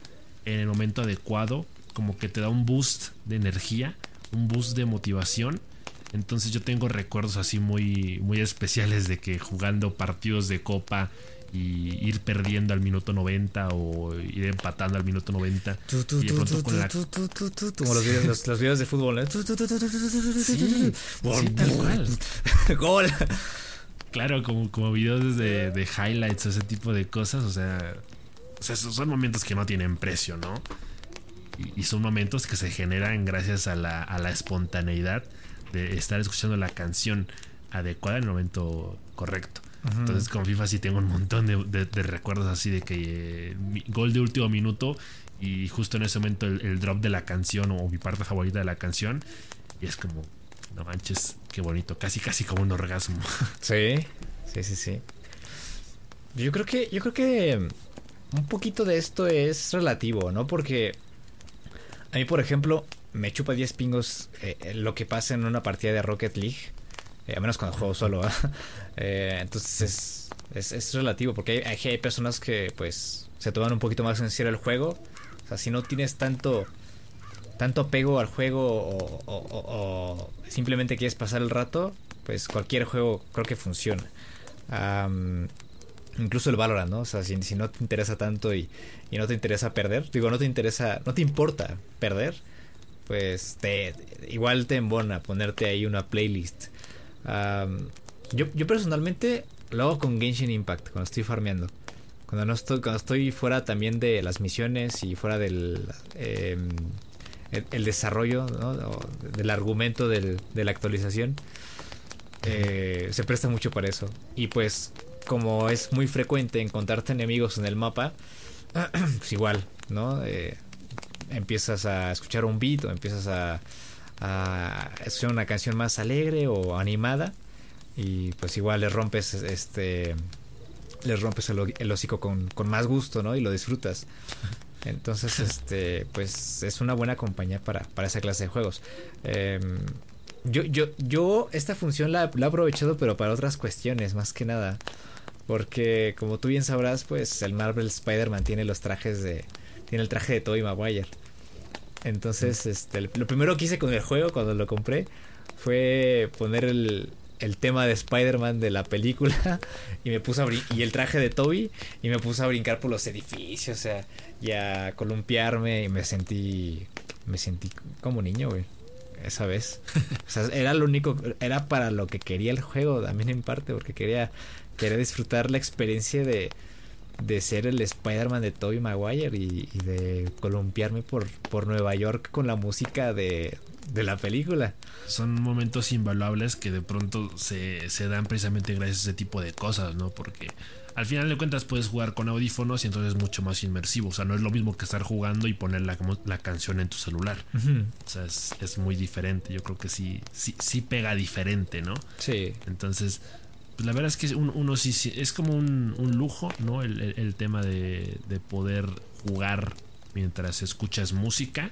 en el momento adecuado, como que te da un boost de energía, un boost de motivación. Entonces yo tengo recuerdos así muy, muy especiales de que jugando partidos de copa y ir perdiendo al minuto 90 o ir empatando al minuto 90 y de pronto con la como los videos, los, videos de fútbol ¿eh? sí, sí, tal cual gol claro como, como videos de, de highlights o ese tipo de cosas o sea, o sea son momentos que no tienen precio no y, son momentos que se generan gracias a la, a la espontaneidad de estar escuchando la canción adecuada en el momento correcto. Entonces con FIFA sí tengo un montón de, recuerdos así de que eh, gol de último minuto y justo en ese momento el, drop de la canción o mi parte favorita de la canción y es como, no manches, qué bonito, casi casi como un orgasmo. Sí, sí, sí, sí. Yo creo que, yo creo que un poquito de esto es relativo, ¿no? Porque a mí, por ejemplo, me chupa 10 pingos eh, lo que pasa en una partida de Rocket League. Eh, a menos cuando juego solo. eh, entonces es, es, relativo porque hay, hay, personas que pues se toman un poquito más en serio el juego. O sea, si no tienes tanto tanto apego al juego o, o, simplemente quieres pasar el rato, pues cualquier juego creo que funciona. Incluso el Valorant, ¿no? O sea, si, si no te interesa tanto y, y no te interesa perder, digo, no te interesa, no te importa perder, pues te igual te embona ponerte ahí una playlist. yo, yo personalmente lo hago con Genshin Impact cuando estoy farmeando. cuando no estoy, cuando estoy fuera también de las misiones y fuera del em, el, desarrollo del argumento del, de la actualización, eh, se presta mucho para eso. Y pues como es muy frecuente encontrarte enemigos en el mapa, pues igual, ¿no? Eh, empiezas a escuchar un beat o empiezas a, a escuchar una canción más alegre o animada y pues igual le rompes este le rompes el, hocico con, con, más gusto, ¿no? Y lo disfrutas. Entonces, este, pues es una buena compañía para, para esa clase de juegos. Em, yo, yo, yo esta función la, la, he aprovechado, pero para otras cuestiones, más que nada. Porque, como tú bien sabrás, pues el Marvel Spider-Man tiene los trajes de. Tiene el traje de Tobey Maguire. Entonces, este, lo primero que hice con el juego cuando lo compré fue poner el, el tema de Spider-Man de la película y me puse a y el traje de Toby y me puse a brincar por los edificios, o sea, y a columpiarme y me sentí me sentí como niño, güey. Esa vez. o sea, era lo único era para lo que quería el juego también en parte porque quería quería disfrutar la experiencia de de ser el Spider-Man de Tobey Maguire y, y, de columpiarme por, por Nueva York con la música de, de la película. Son momentos invaluables que de pronto se, se, dan precisamente gracias a ese tipo de cosas, ¿no? Porque al final de cuentas puedes jugar con audífonos y entonces es mucho más inmersivo. O sea, no es lo mismo que estar jugando y poner la, la canción en tu celular. O sea, es, es, muy diferente. Yo creo que sí, sí, sí pega diferente, ¿no? Sí. Entonces, pues la verdad es que uno, sí, es como un, lujo, ¿no? El, tema de, de poder jugar mientras escuchas música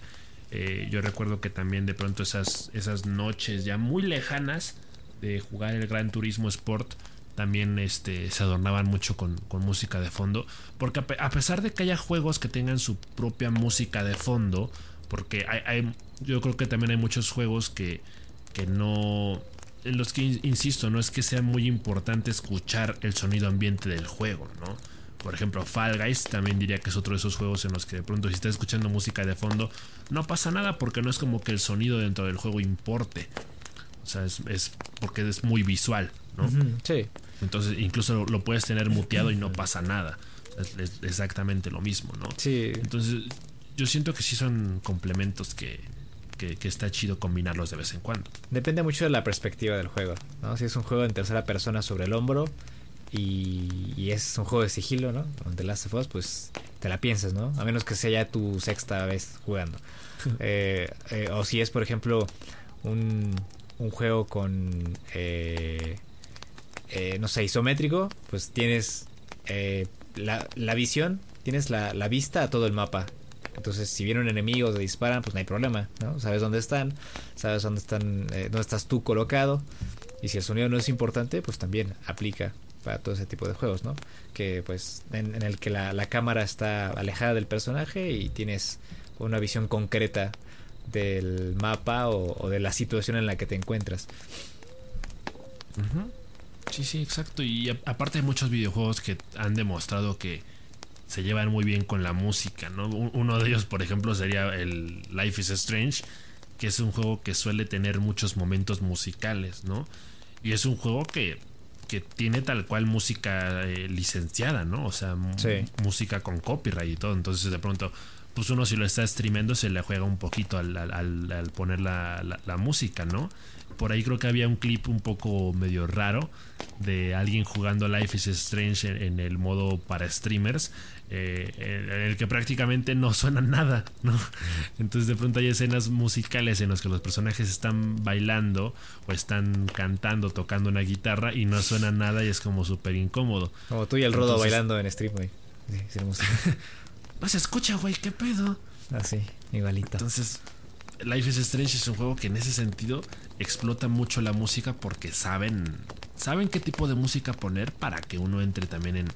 eh, yo recuerdo que también de pronto esas, esas noches ya muy lejanas de jugar el Gran Turismo Sport también este, se adornaban mucho con, música de fondo. Porque a, pesar de que haya juegos que tengan su propia música de fondo, porque hay, yo creo que también hay muchos juegos que, que no... En los que, insisto, no es que sea muy importante escuchar el sonido ambiente del juego, ¿no? Por ejemplo, Fall Guys también diría que es otro de esos juegos en los que de pronto si estás escuchando música de fondo, no pasa nada porque no es como que el sonido dentro del juego importe. O sea, es, porque es muy visual, ¿no? sí. Entonces, incluso lo, puedes tener muteado y no pasa nada. Es, exactamente lo mismo, ¿no? Sí. Entonces, yo siento que sí son complementos que, que, que, está chido combinarlos de vez en cuando. Depende mucho de la perspectiva del juego, ¿no? Si es un juego en tercera persona sobre el hombro, y, es un juego de sigilo, ¿no? Donde Last of Us, pues te la piensas, ¿no? A menos que sea ya tu sexta vez jugando. Eh, eh, o si es, por ejemplo, un, un juego con, eh, no sé, isométrico, pues tienes la, la, visión, tienes la, la, vista a todo el mapa. Entonces, si vienen enemigos o disparan, pues no hay problema, ¿no? Sabes dónde están, sabes dónde están, dónde estás tú colocado. Y si el sonido no es importante, pues también aplica para todo ese tipo de juegos, ¿no? Que pues en, el que la, cámara está alejada del personaje y tienes una visión concreta del mapa o, de la situación en la que te encuentras. Sí, sí, exacto. Y aparte hay muchos videojuegos que han demostrado que se llevan muy bien con la música, ¿no? Uno de ellos, por ejemplo, sería el Life is Strange, que es un juego que suele tener muchos momentos musicales, ¿no? Y es un juego que que tiene tal cual música eh, licenciada, ¿no? O sea, música con copyright y todo. Entonces, de pronto, pues uno si lo está streamando se le juega un poquito al, al, poner la, la, música, ¿no? Por ahí creo que había un clip un poco medio raro de alguien jugando Life is Strange en el modo para streamers eh, en el que prácticamente no suena nada, ¿no? Entonces de pronto hay escenas musicales en las que los personajes están bailando o están cantando, tocando una guitarra y no suena nada y es como súper incómodo. Como tú y el Rodo bailando en stream, güey. no se escucha, güey, ¿qué pedo? Así, igualito. Entonces, Life is Strange es un juego que en ese sentido explota mucho la música porque saben saben qué tipo de música poner para que uno entre también en,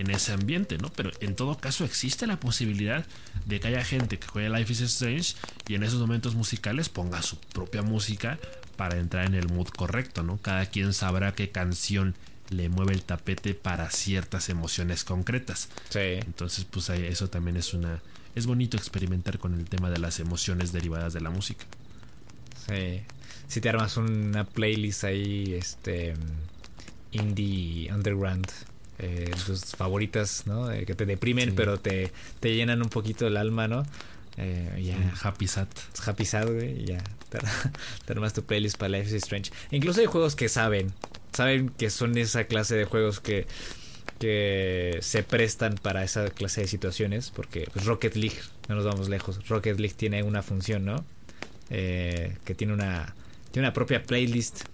en ese ambiente, ¿no? Pero en todo caso existe la posibilidad de que haya gente que juegue Life is Strange y en esos momentos musicales ponga su propia música para entrar en el mood correcto, ¿no? Cada quien sabrá qué canción le mueve el tapete para ciertas emociones concretas. Sí. Entonces, pues eso también es una es bonito experimentar con el tema de las emociones derivadas de la música. Sí. Si te armas una playlist ahí este indie underground eh, tus favoritas, ¿no? que te deprimen, pero te, te llenan un poquito el alma, ¿no? Eh, ya. Happy Sad. Happy Sad, güey. Ya. Te, armas tu playlist para Life is Strange. incluso hay juegos que saben. Saben que son esa clase de juegos que, que se prestan para esa clase de situaciones. Porque pues, Rocket League, no nos vamos lejos. Rocket League tiene una función, ¿no? Eh, que tiene una, tiene una propia playlist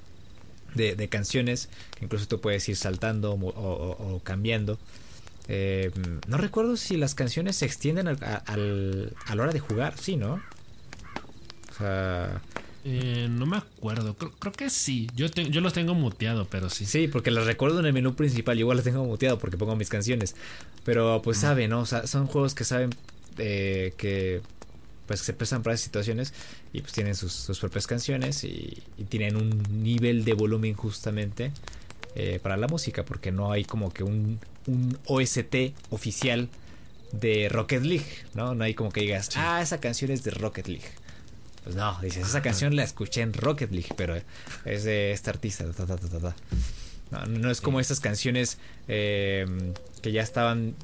de, canciones. Que incluso tú puedes ir saltando o cambiando. Eh, no recuerdo si las canciones se extienden al, a la hora de jugar, sí, ¿no? O sea... Eh, no me acuerdo, creo, que sí. Yo, yo los tengo muteado, pero sí. Sí, porque los recuerdo en el menú principal. igual los tengo muteado porque pongo mis canciones. Pero pues saben, ¿no? O sea, son juegos que saben eh, que pues se prestan para esas situaciones y pues tienen sus, propias canciones y, tienen un nivel de volumen justamente eh, para la música porque no hay como que un, un OST oficial de Rocket League, ¿no? No hay como que digas, ah, esa canción es de Rocket League. Pues no, dices, esa canción la escuché en Rocket League, pero es de este artista. no, es como estas canciones em, que ya estaban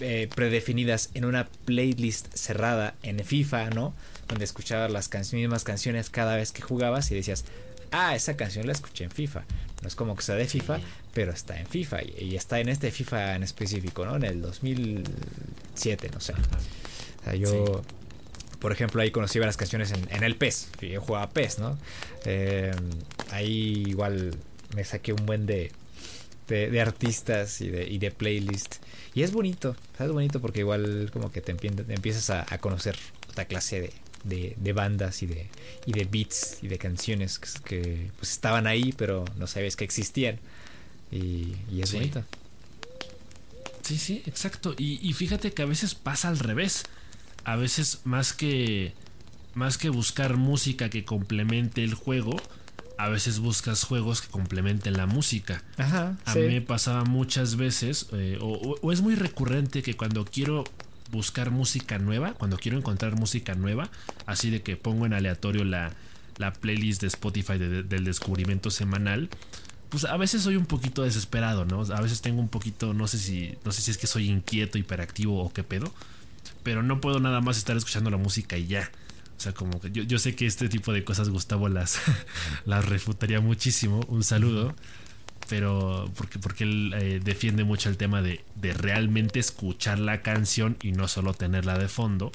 eh, predefinidas en una playlist cerrada en FIFA, ¿no? Donde escuchabas las mismas canciones cada vez que jugabas y decías, ah, esa canción la escuché en FIFA. No es como que sea de FIFA, pero está en FIFA y, está en este FIFA en específico, ¿no? En el 2007, no sé. O sea, yo, por ejemplo, ahí conocí varias canciones en, el PES. Yo jugaba PES, ¿no? Eh, ahí igual me saqué un buen de, de, artistas y de, y de playlist. Y es bonito, es bonito porque igual como que te, empiezas a conocer otra clase de, de, bandas y de, y de beats y de canciones que, pues, estaban ahí, pero no sabes que existían. Y, es bonito. Sí, sí, exacto. Y, fíjate que a veces pasa al revés. A veces más que más que buscar música que complemente el juego, a veces buscas juegos que complementen la música. Ajá, a mí me pasaba muchas veces, eh, o, es muy recurrente que cuando quiero buscar música nueva, cuando quiero encontrar música nueva, así de que pongo en aleatorio la, la playlist de Spotify del descubrimiento semanal, pues a veces soy un poquito desesperado, ¿no? A veces tengo un poquito, no sé si, no sé si es que soy inquieto, hiperactivo o qué pedo, pero no puedo nada más estar escuchando la música y ya. O sea, como que yo, yo sé que este tipo de cosas Gustavo las, las refutaría muchísimo. Un saludo pero porque, porque él eh, defiende mucho el tema de, de, realmente escuchar la canción y no solo tenerla de fondo.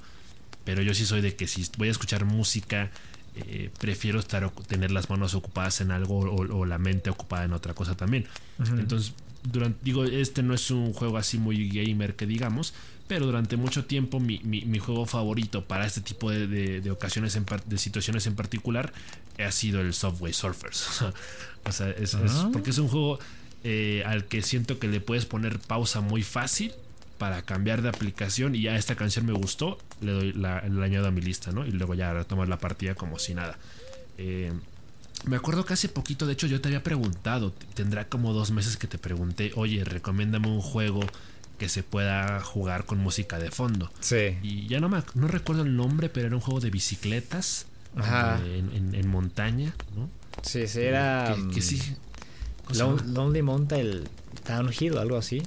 Pero yo sí soy de que si voy a escuchar música, eh, prefiero estar tener las manos ocupadas en algo o, la mente ocupada en otra cosa también. Entonces, durante, digo, este no es un juego así muy gamer que digamos, pero durante mucho tiempo mi, mi, juego favorito para este tipo de, de, ocasiones, en, de situaciones en particular, ha sido el Subway Surfers. o sea, es, ah. porque es un juego eh, al que siento que le puedes poner pausa muy fácil para cambiar de aplicación y ya esta canción me gustó, le doy la, añado a mi lista, ¿no? Y luego ya retomar la partida como si nada. Eh, me acuerdo que hace poquito, de hecho, yo te había preguntado, tendrá como dos meses que te pregunté, oye, recomiéndame un juego que se pueda jugar con música de fondo. Sí. Y ya no me no recuerdo el nombre, pero era un juego de bicicletas Ajá. En, montaña, ¿no? Sí, sí, era. Que, sí. Lonely Mountain Downhill, algo así.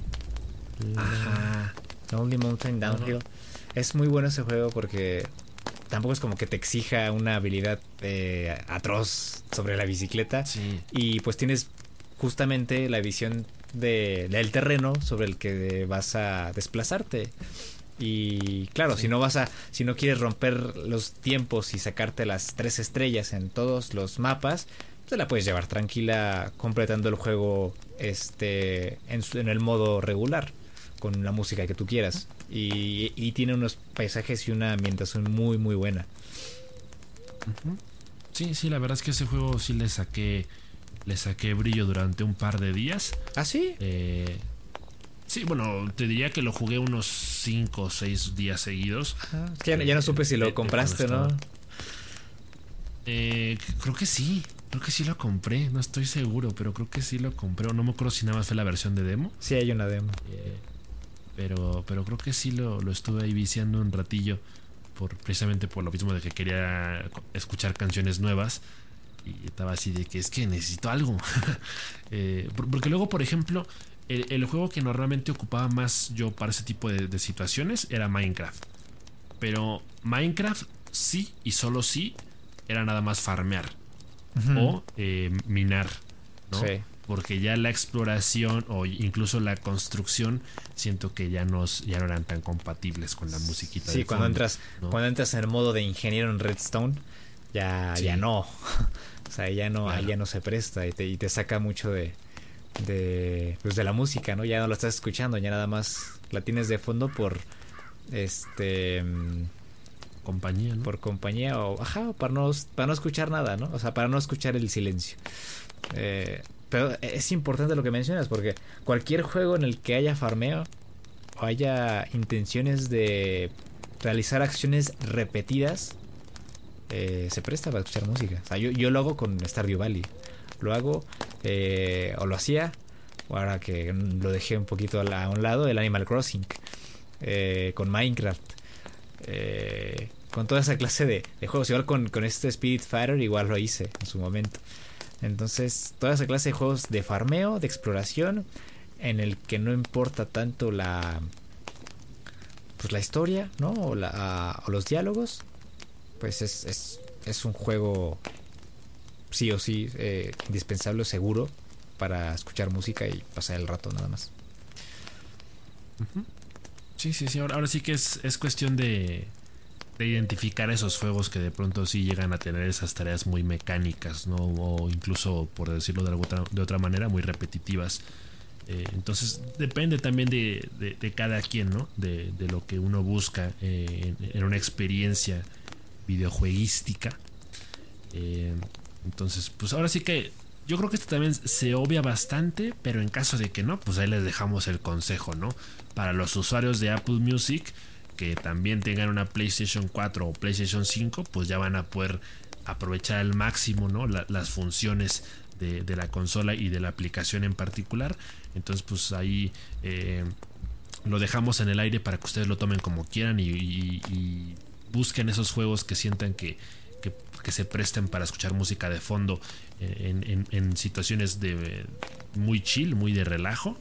Ajá. Lonely Mountain Downhill. Es muy bueno ese juego porque tampoco es como que te exija una habilidad eh, atroz sobre la bicicleta. Sí. Y pues tienes justamente la visión de, del terreno sobre el que vas a desplazarte. Y claro, si no vas a, si no quieres romper los tiempos y sacarte las tres estrellas en todos los mapas, te la puedes llevar tranquila completando el juego este en, en el modo regular con la música que tú quieras y, y, tiene unos paisajes y una ambientación muy muy buena. Sí, sí, la verdad es que ese juego sí le saqué le saqué brillo durante un par de días. ¿Ah, sí? Eh, sí, bueno, te diría que lo jugué unos 5 o 6 días seguidos. Ah, ya, no supe si lo compraste, ¿no? Eh, creo que sí. Creo que sí lo compré. No estoy seguro, pero creo que sí lo compré. No me acuerdo si nada más fue la versión de demo. Sí, hay una demo. Eh, pero, pero creo que sí lo, lo estuve ahí viciando un ratillo. Por, precisamente por lo mismo de que quería escuchar canciones nuevas y estaba así de que es que necesito algo. Eh, porque luego, por ejemplo, el, juego que normalmente ocupaba más yo para ese tipo de, situaciones era Minecraft. Pero Minecraft sí y solo sí era nada más farmear o eh, minar, ¿no? Porque ya la exploración o incluso la construcción siento que ya, nos, ya no eran tan compatibles con la musiquita. Sí, cuando entras cuando entras en el modo de ingeniero en Redstone ya, ya no. o sea, ya no, ya no se presta y te, y te saca mucho de, de, pues de la música, ¿no? Ya no la estás escuchando, ya nada más la tienes de fondo por este compañía, Por compañía o ajá, para no para no escuchar nada, ¿no? O sea, para no escuchar el silencio. Eh, pero es importante lo que mencionas porque cualquier juego en el que haya farmeo o haya intenciones de realizar acciones repetidas eh, se presta para escuchar música. O sea, yo, yo lo hago con Stardew Valley lo hago eh, o lo hacía, ahora que lo dejé un poquito a, un lado, el Animal Crossing, eh, con Minecraft, eh, con toda esa clase de, juegos, igual con, con este Spirit Fighter, igual lo hice en su momento. Entonces, toda esa clase de juegos de farmeo, de exploración, en el que no importa tanto la pues la historia, ¿no? O, la, o los diálogos, pues es, es, es un juego sí o sí eh, indispensable seguro para escuchar música y pasar el rato nada más. Sí, sí, sí. Ahora, sí que es, es cuestión de, de, identificar esos juegos que de pronto sí llegan a tener esas tareas muy mecánicas, ¿no? O incluso, por decirlo de, alguna, de otra manera, muy repetitivas. Eh, entonces depende también de, de, cada quien, ¿no? De, lo que uno busca eh, en, una experiencia videojueguística. Eh, entonces, pues ahora sí que yo creo que esto también se obvia bastante, pero en caso de que no, pues ahí les dejamos el consejo, ¿no? Para los usuarios de Apple Music que también tengan una PlayStation 4 o PlayStation 5, pues ya van a poder aprovechar al máximo, ¿no? las funciones de, la consola y de la aplicación en particular. Entonces, pues ahí eh, lo dejamos en el aire para que ustedes lo tomen como quieran y busquen esos juegos que sientan que, que, se presten para escuchar música de fondo en, situaciones de muy chill, muy de relajo.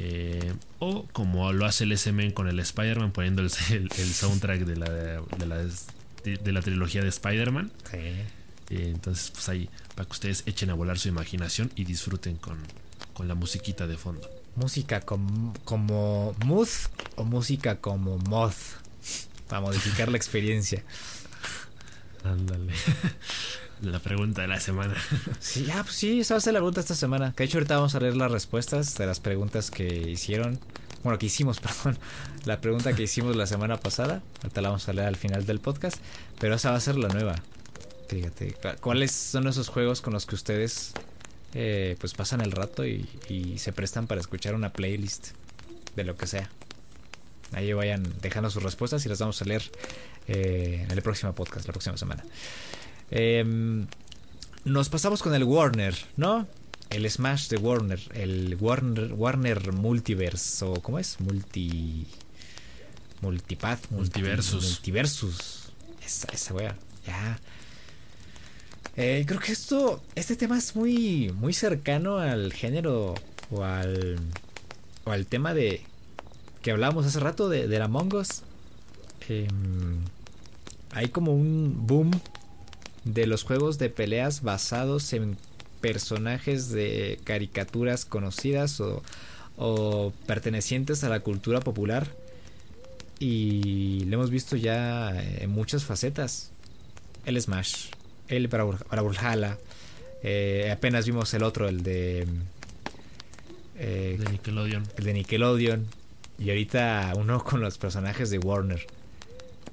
Eh, o como lo hace el SMN con el Spider-Man, poniendo el, soundtrack de la, de la, trilogía de Spider-Man. Eh, entonces, pues ahí, para que ustedes echen a volar su imaginación y disfruten con, la musiquita de fondo. ¿Música como, como Moth o música como Moth? Para modificar la experiencia. Ándale. la pregunta de la semana. sí, ah, pues sí, esa va a ser la pregunta esta semana. Que de hecho ahorita vamos a leer las respuestas de las preguntas que hicieron. Bueno, que hicimos, perdón. La pregunta que hicimos la semana pasada. Ahorita la vamos a leer al final del podcast. Pero esa va a ser la nueva. Fíjate, ¿cuáles son esos juegos con los que ustedes eh, pues pasan el rato y, se prestan para escuchar una playlist de lo que sea? Ahí vayan dejando sus respuestas y las vamos a leer eh, en el próximo podcast, la próxima semana. Em, nos pasamos con el Warner, ¿no? El Smash de Warner, el Warner, Warner Multiverse, o ¿cómo es? Multi. Multipath, Multiversus. multiversus. Esa, esa wea. Ya. Eh, creo que esto. Este tema es muy. muy cercano al género. O al. O al tema de. que hablábamos hace rato de, de la Mongos. Eh, hay como un boom de los juegos de peleas basados en personajes de caricaturas conocidas o, pertenecientes a la cultura popular. Y lo hemos visto ya en muchas facetas. El Smash el para, para eh, apenas vimos el otro el de eh, de Nickelodeon. el de Nickelodeon. Y ahorita uno con los personajes de Warner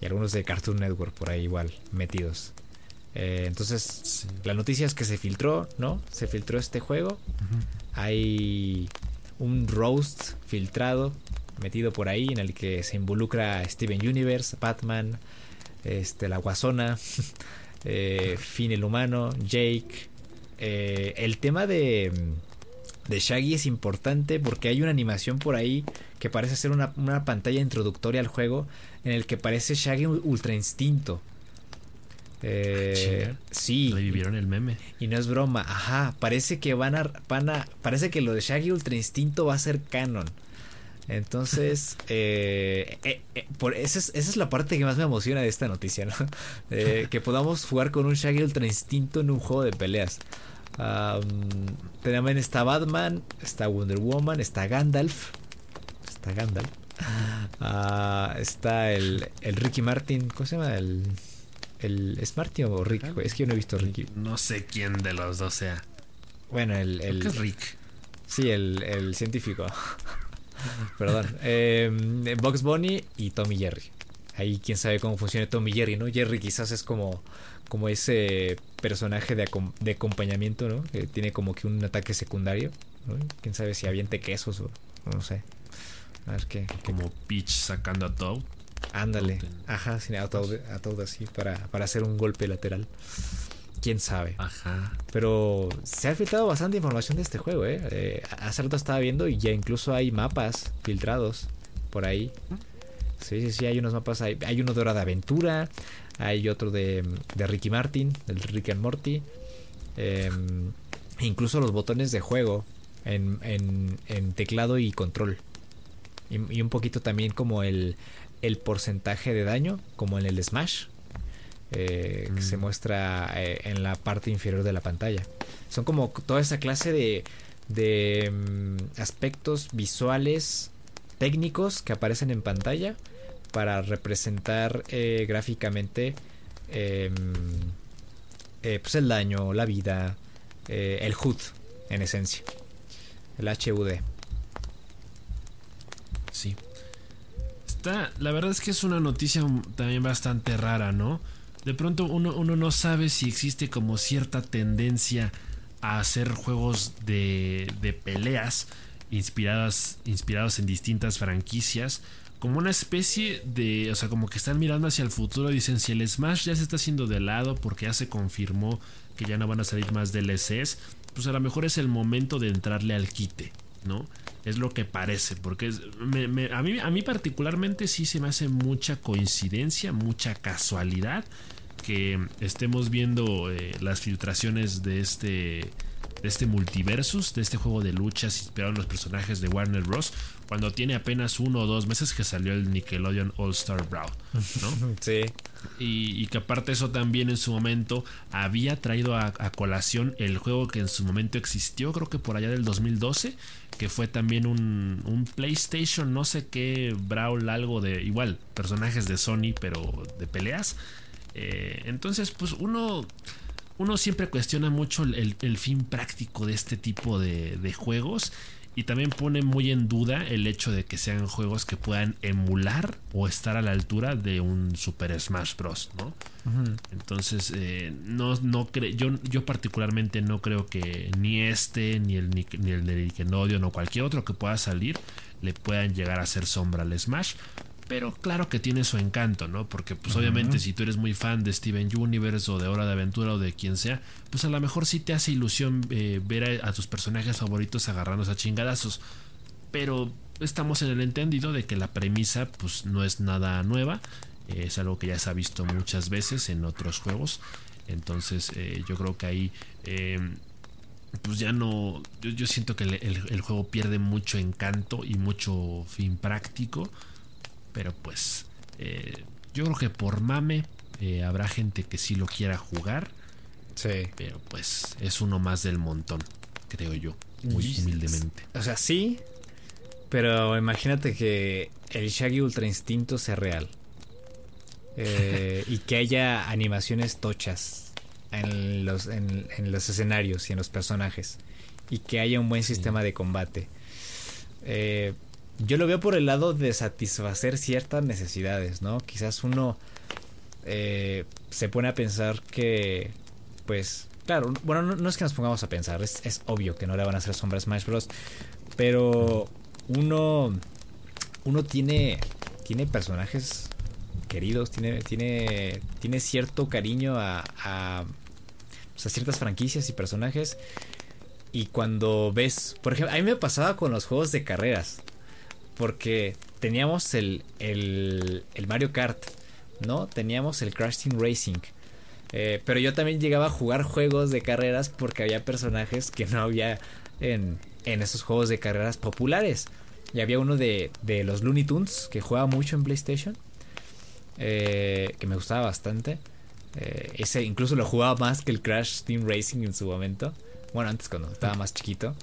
y algunos de Cartoon Network por ahí igual metidos. Eh, entonces, la noticia es que se filtró, ¿no? Se filtró este juego. Hay un roast filtrado metido por ahí en el que se involucra Steven Universe, Batman, este, la Guasona, eh, Finn el humano, Jake. Eh, el tema de, de Shaggy es importante porque hay una animación por ahí que parece ser una, una pantalla introductoria al juego en el que parece Shaggy Ultra Instinto. Eh, sí. Revivieron el meme. Y no es broma, ajá. Parece que van a, van a. Parece que lo de Shaggy Ultra Instinto va a ser canon. Entonces, eh, eh, eh, por esa es, esa es, la parte que más me emociona de esta noticia, ¿no? que podamos jugar con un Shaggy Ultra Instinto en un juego de peleas. Um, también está Batman, está Wonder Woman, está Gandalf. Está Gandalf. Uh, está el, el Ricky Martin, ¿cómo se llama? El, el, ¿Es o Rick? Es que yo no he visto Ricky. No sé quién de los dos sea. Bueno, el. el es Rick. Sí, el, el científico. Perdón. Eh, Box Bunny y Tommy Jerry. Ahí quién sabe cómo funciona Tommy Jerry, ¿no? Jerry quizás es como, como ese personaje de, de acompañamiento, ¿no? Que tiene como que un ataque secundario. ¿no? Quién sabe si aviente quesos o no sé. A ver qué. Como Peach sacando a Toad. Ándale. Ajá, sí, a Toad, a Toad así para, para hacer un golpe lateral quién sabe. Ajá. Pero se ha filtrado bastante información de este juego, ¿eh? eh hace rato estaba viendo y ya incluso hay mapas filtrados por ahí. Sí, sí, sí, hay unos mapas. Hay, hay uno de Hora de Aventura, hay otro de, de Ricky Martin, del Rick and Morty. Eh, incluso los botones de juego en, en, en teclado y control. Y, y, un poquito también como el, el porcentaje de daño, como en el Smash eh, que se muestra eh, en la parte inferior de la pantalla. Son como toda esa clase de, de um, aspectos visuales técnicos que aparecen en pantalla para representar eh, gráficamente pues el daño, la vida, el HUD en esencia. El HUD. Sí. La verdad es que es una noticia también bastante rara, ¿no? de pronto uno, uno no sabe si existe como cierta tendencia a hacer juegos de, de peleas inspiradas, inspirados en distintas franquicias como una especie de, o sea, como que están mirando hacia el futuro y dicen si el Smash ya se está haciendo de lado porque ya se confirmó que ya no van a salir más DLCs, pues a lo mejor es el momento de entrarle al quite, ¿no? Es lo que parece, porque a, mí, particularmente sí se me hace mucha coincidencia, mucha casualidad que estemos viendo eh, las filtraciones de este de este multiversus, de este juego de luchas inspirado en los personajes de Warner Bros. Cuando tiene apenas uno o dos meses que salió el Nickelodeon All Star Brawl, ¿no? Sí. Y, y, que aparte eso también en su momento había traído a, a, colación el juego que en su momento existió, creo que por allá del 2012, que fue también un, un PlayStation, no sé qué, Brawl, algo de igual, personajes de Sony, pero de peleas eh, entonces, pues uno, uno siempre cuestiona mucho el, el fin práctico de este tipo de, de, juegos y también pone muy en duda el hecho de que sean juegos que puedan emular o estar a la altura de un Super Smash Bros. ¿no? Entonces, eh, no, no yo, yo particularmente no creo que ni este, ni el, ni, ni el de Nickelodeon o cualquier otro que pueda salir le puedan llegar a hacer sombra al Smash pero claro que tiene su encanto, ¿no? Porque pues uh -huh. obviamente si tú eres muy fan de Steven Universe o de Hora de Aventura o de quien sea, pues a lo mejor sí te hace ilusión eh, ver a, a, tus personajes favoritos agarrándose a chingadazos. Pero estamos en el entendido de que la premisa pues no es nada nueva, eh, es algo que ya se ha visto muchas veces en otros juegos. Entonces eh, yo creo que ahí pues ya no, yo, yo siento que el, el, el juego pierde mucho encanto y mucho fin práctico. Pero pues eh, yo creo que por mame eh, habrá gente que sí lo quiera jugar. Sí. Pero pues es uno más del montón, creo yo. Muy humildemente. O sea, sí. Pero imagínate que el Shaggy Ultra Instinto sea real. Eh, y que haya animaciones tochas en los, en, en, los escenarios y en los personajes. Y que haya un buen sistema de combate. Eh, yo lo veo por el lado de satisfacer ciertas necesidades, ¿no? Quizás uno eh, se pone a pensar que, pues, claro, bueno, no, es que nos pongamos a pensar, es, obvio que no le van a hacer sombra Smash Bros. Pero uno, uno tiene, tiene personajes queridos, tiene, tiene, tiene cierto cariño a, a, pues, a ciertas franquicias y personajes. Y cuando ves, por ejemplo, a mí me pasaba con los juegos de carreras porque teníamos el, el, Mario Kart, ¿no? Teníamos el Crash Team Racing, Eh, pero yo también llegaba a jugar juegos de carreras porque había personajes que no había en, en esos juegos de carreras populares. Y había uno de, de los Looney Tunes que jugaba mucho en PlayStation. Eh, que me gustaba bastante. Eh, ese incluso lo jugaba más que el Crash Team Racing en su momento. Bueno, antes cuando estaba más chiquito.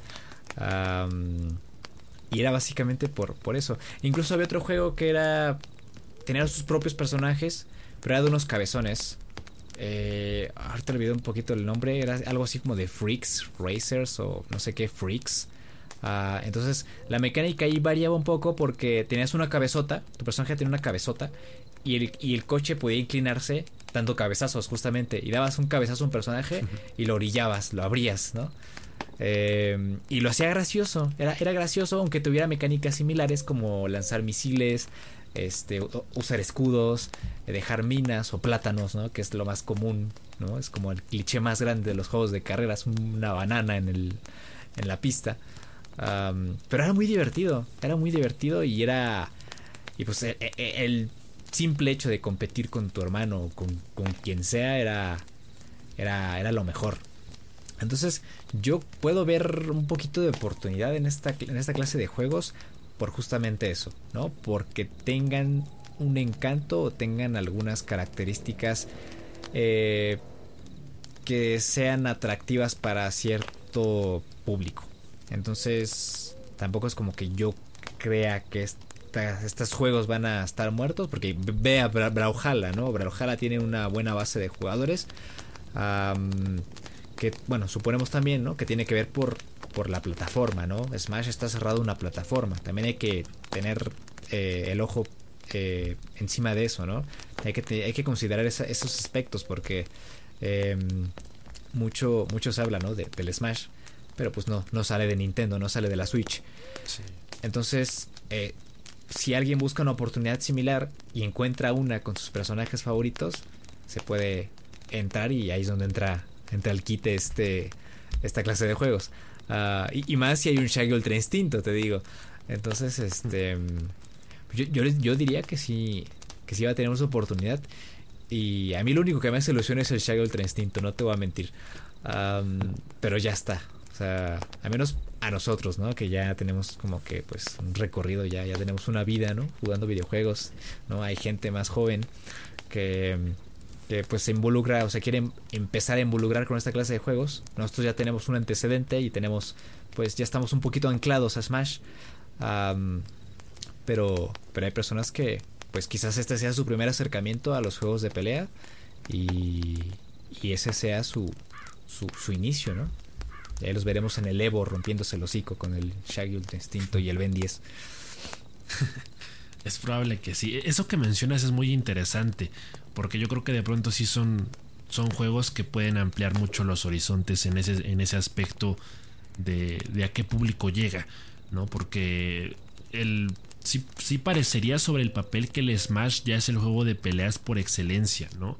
Y era básicamente por, por eso. Incluso había otro juego que era... Tenía sus propios personajes, pero era de unos cabezones. Eh, ahorita olvidé un poquito el nombre. Era algo así como de Freaks, Racers o no sé qué, Freaks. Ah, entonces la mecánica ahí variaba un poco porque tenías una cabezota, tu personaje tenía una cabezota y el, y el coche podía inclinarse dando cabezazos justamente y dabas un cabezazo a un personaje y lo orillabas, lo abrías, ¿no? Eh, y lo hacía gracioso, era, era gracioso aunque tuviera mecánicas similares como lanzar misiles, este, usar escudos, dejar minas o plátanos, ¿no? Que es lo más común, ¿no? Es como el cliché más grande de los juegos de carreras, una banana en, el, en la pista. pero era muy divertido, era muy divertido y era... Y pues e, e, el, simple hecho de competir con tu hermano o con, quien sea era, era, era lo mejor. Entonces yo puedo ver un poquito de oportunidad en esta, en esta clase de juegos por justamente eso, ¿no? Porque tengan un encanto o tengan algunas características eh, que sean atractivas para cierto público. Entonces tampoco es como que yo crea que estos juegos van a estar muertos porque ve a Brawlhalla, ¿no? Brawlhalla tiene una buena base de jugadores que, bueno, suponemos también, ¿no? Que tiene que ver por, por la plataforma, ¿no? Smash está cerrado una plataforma. También hay que tener eh, el ojo eh, encima de eso, ¿no? Hay que, hay que considerar esos aspectos porque em, mucho, mucho se habla, ¿no? del Smash, pero pues no, no sale de Nintendo, no sale de la Switch. Entonces, eh, si alguien busca una oportunidad similar y encuentra una con sus personajes favoritos, se puede entrar y ahí es donde entra, entra el kit este, esta clase de juegos. Ah, y, más si hay un Shaggy Ultra Instinto, te digo. Entonces, este. Yo, yo, diría que sí. Que sí va a tener una oportunidad. Y a mí lo único que me hace ilusión es el Shaggy Ultra Instinto, no te voy a mentir. pero ya está. O sea, al menos a nosotros, ¿no? Que ya tenemos como que pues un recorrido, ya, ya tenemos una vida, ¿no? Jugando videojuegos, ¿no? Hay gente más joven que, pues se involucra o se quiere empezar a involucrar con esta clase de juegos. Nosotros ya tenemos un antecedente y tenemos pues ya estamos un poquito anclados a Smash. pero, pero hay personas que pues quizás este sea su primer acercamiento a los juegos de pelea y, y ese sea su, su, su inicio, ¿no? Ya los veremos en el Evo rompiéndose el hocico con el Shaggy Ultra Instinto y el Ben 10. es probable que sí. Eso que mencionas es muy interesante. Porque yo creo que de pronto sí son, son juegos que pueden ampliar mucho los horizontes en ese, en ese aspecto de, de a qué público llega. ¿No? Porque el. Sí, sí parecería sobre el papel que el Smash ya es el juego de peleas por excelencia, ¿no?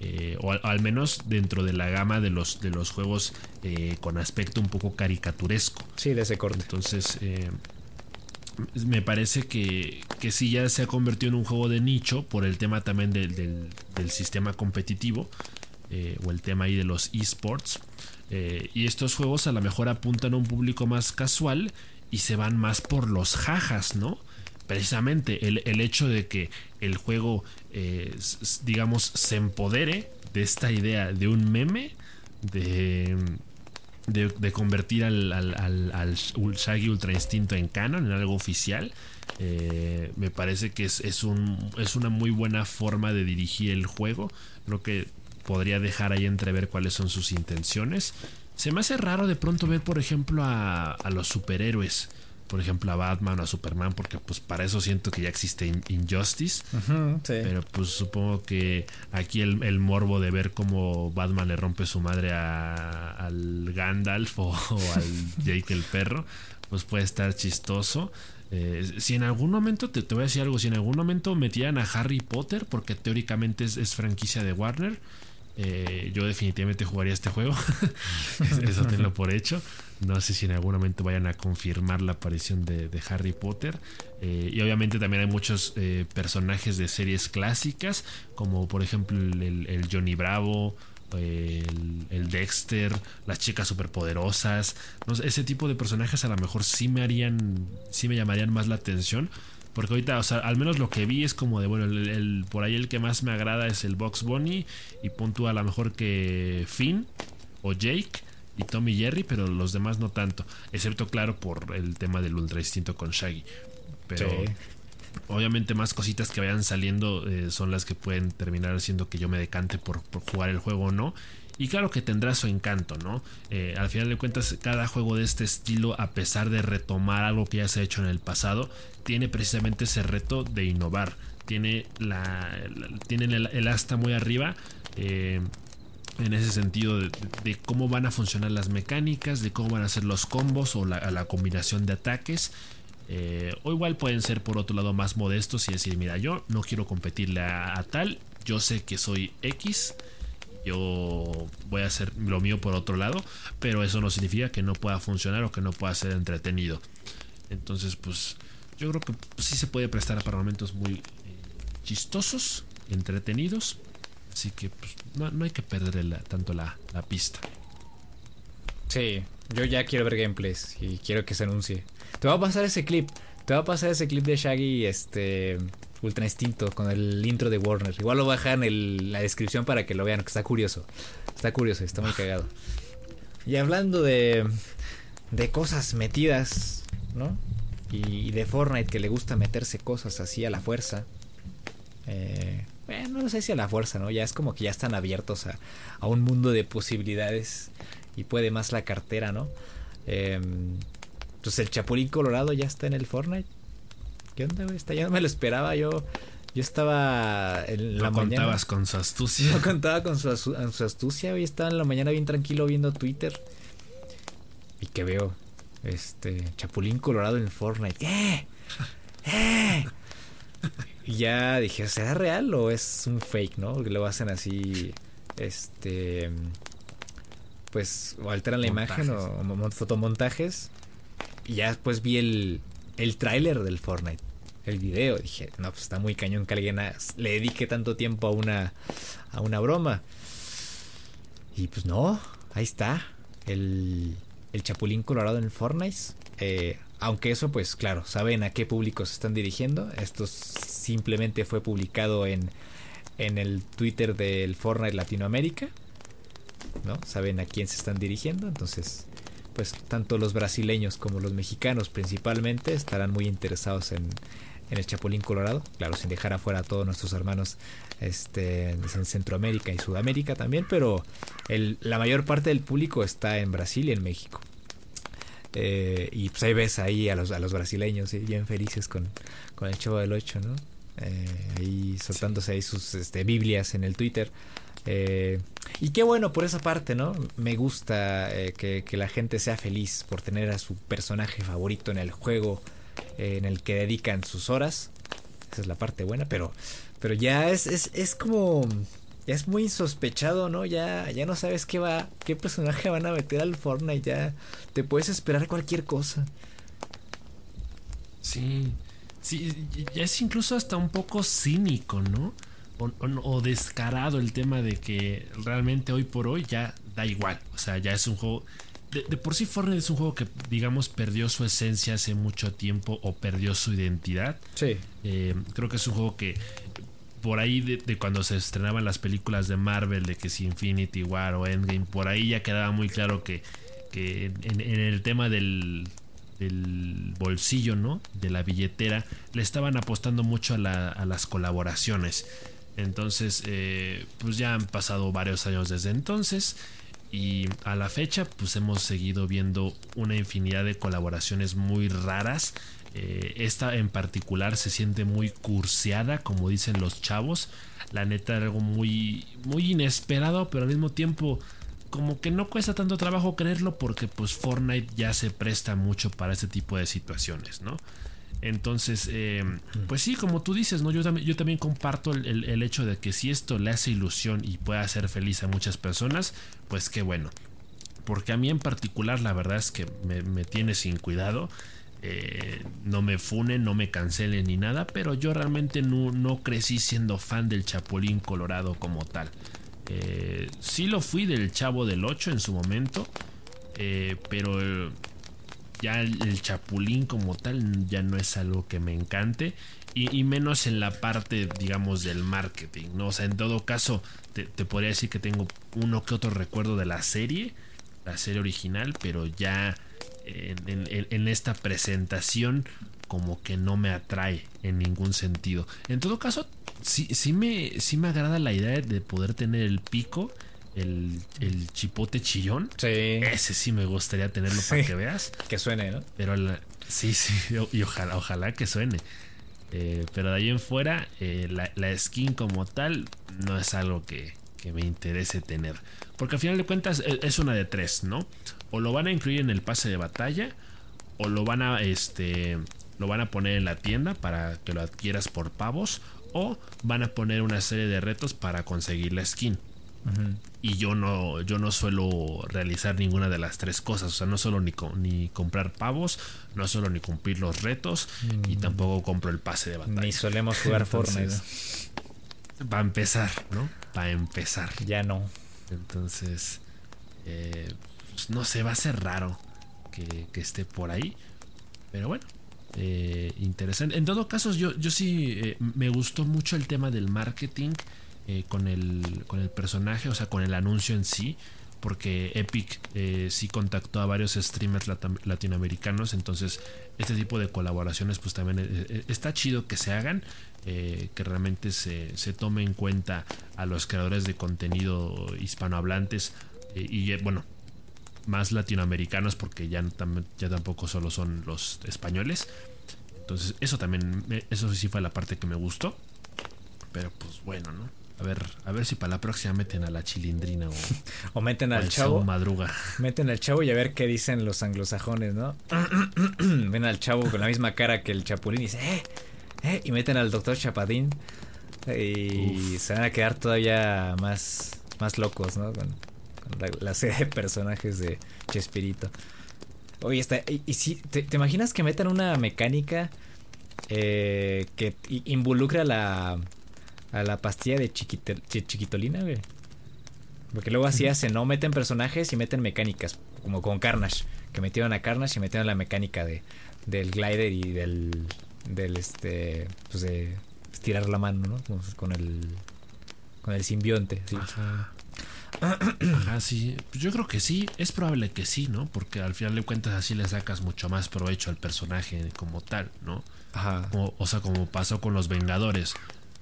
Eh, o, al, menos dentro de la gama de los, de los juegos eh, con aspecto un poco caricaturesco. Sí, de ese corte. Entonces, eh, me parece que, que sí ya se ha convertido en un juego de nicho por el tema también del, del, sistema competitivo o el tema ahí de los esports. y estos juegos a lo mejor apuntan a un público más casual y se van más por los jajas, ¿no? precisamente el, el, hecho de que el juego, eh, digamos, se empodere de esta idea de un meme, de, de, convertir al, al, al, Shaggy Ultra Instinto en canon, en algo oficial, eh, me parece que es, es, un, es una muy buena forma de dirigir el juego. Lo que podría dejar ahí entrever cuáles son sus intenciones. Se me hace raro de pronto ver, por ejemplo, a, a los superhéroes por ejemplo, a Batman o a Superman, porque pues para eso siento que ya existe Injustice. Pero pues supongo que aquí el, morbo de ver cómo Batman le rompe su madre al Gandalf o, al Jake el perro, pues puede estar chistoso. Eh, si en algún momento, te, te, voy a decir algo, si en algún momento metieran a Harry Potter, porque teóricamente es, franquicia de Warner, eh, yo definitivamente jugaría este juego. Eso tenlo por hecho. No sé si en algún momento vayan a confirmar la aparición de, Harry Potter. Eh, y obviamente también hay muchos eh, personajes de series clásicas, como por ejemplo el, Johnny Bravo, el, Dexter, las chicas superpoderosas. ese tipo de personajes a lo mejor sí me harían, sí me llamarían más la atención. Porque ahorita, o sea, al menos lo que vi es como de, bueno, el, por ahí el que más me agrada es el Box Bunny. Y punto a lo mejor que Finn o Jake y Tommy Jerry, pero los demás no tanto. Excepto, claro, por el tema del ultra instinto con Shaggy. Pero obviamente más cositas que vayan saliendo eh, son las que pueden terminar haciendo que yo me decante por, jugar el juego o no. Y claro que tendrá su encanto, ¿no? Eh, al final de cuentas, cada juego de este estilo, a pesar de retomar algo que ya se ha hecho en el pasado, tiene precisamente ese reto de innovar. Tiene, la, el, asta muy arriba. Eh, en ese sentido de, cómo van a funcionar las mecánicas, de cómo van a ser los combos o la, combinación de ataques. Eh, o igual pueden ser por otro lado más modestos y decir, mira, yo no quiero competirle a, tal, yo sé que soy X, yo voy a hacer lo mío por otro lado, pero eso no significa que no pueda funcionar o que no pueda ser entretenido. Entonces, pues yo creo que sí se puede prestar para momentos muy eh, chistosos, entretenidos, Así que pues, no, hay que perder tanto la, pista. Sí, yo ya quiero ver gameplays y quiero que se anuncie. Te va a pasar ese clip. Te va a pasar ese clip de Shaggy este Ultra Instinto con el intro de Warner. Igual lo bajan en la descripción para que lo vean, que está curioso. Está curioso, está muy cagado. Y hablando de de cosas metidas, ¿no? Y, y de Fortnite que le gusta meterse cosas así a la fuerza. Eh, bueno, no sé si a la fuerza, ¿no? Ya es como que ya están abiertos a, un mundo de posibilidades y puede más la cartera, ¿no? Eh, pues el Chapulín Colorado ya está en el Fortnite. ¿Qué onda, güey? Ya no me lo esperaba. Yo, yo estaba en la no contabas con su astucia. No contaba con su, su astucia, güey. Estaba en la mañana bien tranquilo viendo Twitter. Y que veo, este, Chapulín Colorado en Fortnite. ¡Eh! ¡Eh! Y ya dije, ¿será real o es un fake, no? Que lo hacen así, este, pues, o alteran la imagen o, fotomontajes. Y ya después vi el, el tráiler del Fortnite, el video. Dije, no, pues está muy cañón que alguien le dedique tanto tiempo a una, a una broma. Y pues no, ahí está, el, el Chapulín Colorado en Fortnite. Eh, aunque eso, pues claro, saben a qué público se están dirigiendo. Esto simplemente fue publicado en, en el Twitter del Fortnite Latinoamérica. ¿No? Saben a quién se están dirigiendo. Entonces, pues tanto los brasileños como los mexicanos principalmente estarán muy interesados en, en el Chapulín Colorado. Claro, sin dejar afuera a todos nuestros hermanos este, en Centroamérica y Sudamérica también. Pero el, la mayor parte del público está en Brasil y en México. Eh, y pues ahí ves ahí a los, a los brasileños bien felices con, con el Chavo del 8, ¿no? Eh, ahí soltándose ahí sus este, Biblias en el Twitter. Eh, y qué bueno por esa parte, ¿no? Me gusta que, la gente sea feliz por tener a su personaje favorito en el juego en el que dedican sus horas. Esa es la parte buena, pero, pero ya es, es, es como ya es muy sospechado, ¿no? Ya, ya no sabes qué va, qué personaje van a meter al Fortnite, ya te puedes esperar cualquier cosa. Sí, sí, ya es incluso hasta un poco cínico, ¿no? O, descarado el tema de que realmente hoy por hoy ya da igual, o sea, ya es un juego... De, por sí Fortnite es un juego que, digamos, perdió su esencia hace mucho tiempo o perdió su identidad. Sí. Eh, creo que es un juego que por ahí de, cuando se estrenaban las películas de Marvel, de que si Infinity War o Endgame, por ahí ya quedaba muy claro que, en, el tema del, bolsillo, ¿no? De la billetera, le estaban apostando mucho a, las colaboraciones. Entonces, eh, pues ya han pasado varios años desde entonces. Y a la fecha, pues hemos seguido viendo una infinidad de colaboraciones muy raras eh, esta en particular se siente muy curseada, como dicen los chavos. La neta, algo muy, muy inesperado, pero al mismo tiempo como que no cuesta tanto trabajo creerlo porque pues Fortnite ya se presta mucho para este tipo de situaciones, ¿no? Entonces, eh, pues sí, como tú dices, ¿no? Yo también, yo también comparto el, el, hecho de que si esto le hace ilusión y puede hacer feliz a muchas personas, pues qué bueno. porque a mí en particular la verdad es que me, tiene sin cuidado. Eh, no me funen, no me cancelen ni nada, pero yo realmente no, no crecí siendo fan del Chapulín Colorado como tal. Eh, sí lo fui del Chavo del 8 en su momento, eh, pero ya el, Chapulín como tal ya no es algo que me encante. Y, menos en la parte, digamos, del marketing, ¿no? O sea, en todo caso, te, podría decir que tengo uno que otro recuerdo de la serie, la serie original, pero ya en, esta presentación como que no me atrae en ningún sentido. En todo caso, sí, sí, me, sí me agrada la idea de poder tener el pico, el, chipote chillón. Sí. Ese sí me gustaría tenerlo para que veas. Que suene, ¿no? Pero sí, sí, y ojalá, ojalá que suene. Eh, pero de ahí en fuera, eh, la, skin como tal no es algo que, que, me interese tener. Porque al final de cuentas e, es una de tres, ¿no? O lo van a incluir en el pase de batalla, o lo van a, este, lo van a poner en la tienda para que lo adquieras por pavos, o van a poner una serie de retos para conseguir la skin. Y yo no, yo no suelo realizar ninguna de las tres cosas. O sea, no solo ni, ni comprar pavos, no solo ni cumplir los retos, y mm. tampoco compro el pase de batalla. Ni solemos jugar Fortnite. Para empezar, ¿no? Para empezar. Ya no. Entonces, eh, pues, no sé, va a ser raro que, esté por ahí. Pero bueno, eh, interesante. En todo caso, yo, yo sí eh, me gustó mucho el tema del marketing eh, con, el, con el personaje, o sea, con el anuncio en sí. Porque Epic sí contactó a varios streamers latinoamericanos. Entonces, este tipo de colaboraciones, pues también está chido que se hagan. que realmente se, se tome en cuenta a los creadores de contenido hispanohablantes. y bueno, más latinoamericanos porque ya, ya tampoco solo son los españoles. Entonces eso también, eso sí fue la parte que me gustó. Pero pues bueno, ¿no? A ver, a ver si para la próxima meten a la chilindrina o, o meten al chavo. Madruga. Meten al chavo y a ver qué dicen los anglosajones, ¿no? Ven al chavo con la misma cara que el chapulín y dice, ¡eh! ¡eh! Y meten al doctor Chapadín. Y se van a quedar todavía más, más locos, ¿no? La, serie de personajes de Chespirito. Oye, está, y, si, te, imaginas que metan una mecánica eh, que involucra a la, a la pastilla de chiquitolina, güey? Porque luego así hacen, ¿no? Meten personajes y meten mecánicas, como con Carnage, que metieron a Carnage y metieron la mecánica de, del glider y del, del este, pues de estirar la mano, ¿no? Con el, con el simbionte. Ajá, sí. Pues yo creo que sí. Es probable que sí, ¿no? Porque al final de cuentas así le sacas mucho más provecho al personaje como tal, ¿no? Ajá. O, sea, como pasó con los Vengadores,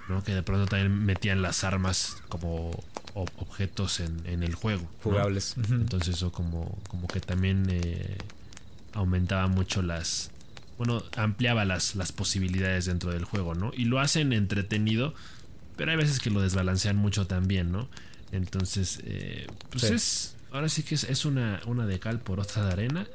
¿no? Que de pronto también metían las armas como objetos en, el juego. Jugables. Entonces eso como, como que también eh, aumentaba mucho las... Bueno, ampliaba las, las posibilidades dentro del juego, ¿no? Y lo hacen entretenido, pero hay veces que lo desbalancean mucho también, ¿no? Entonces, eh, pues es. Ahora sí que es, una, una de cal por otra de arena.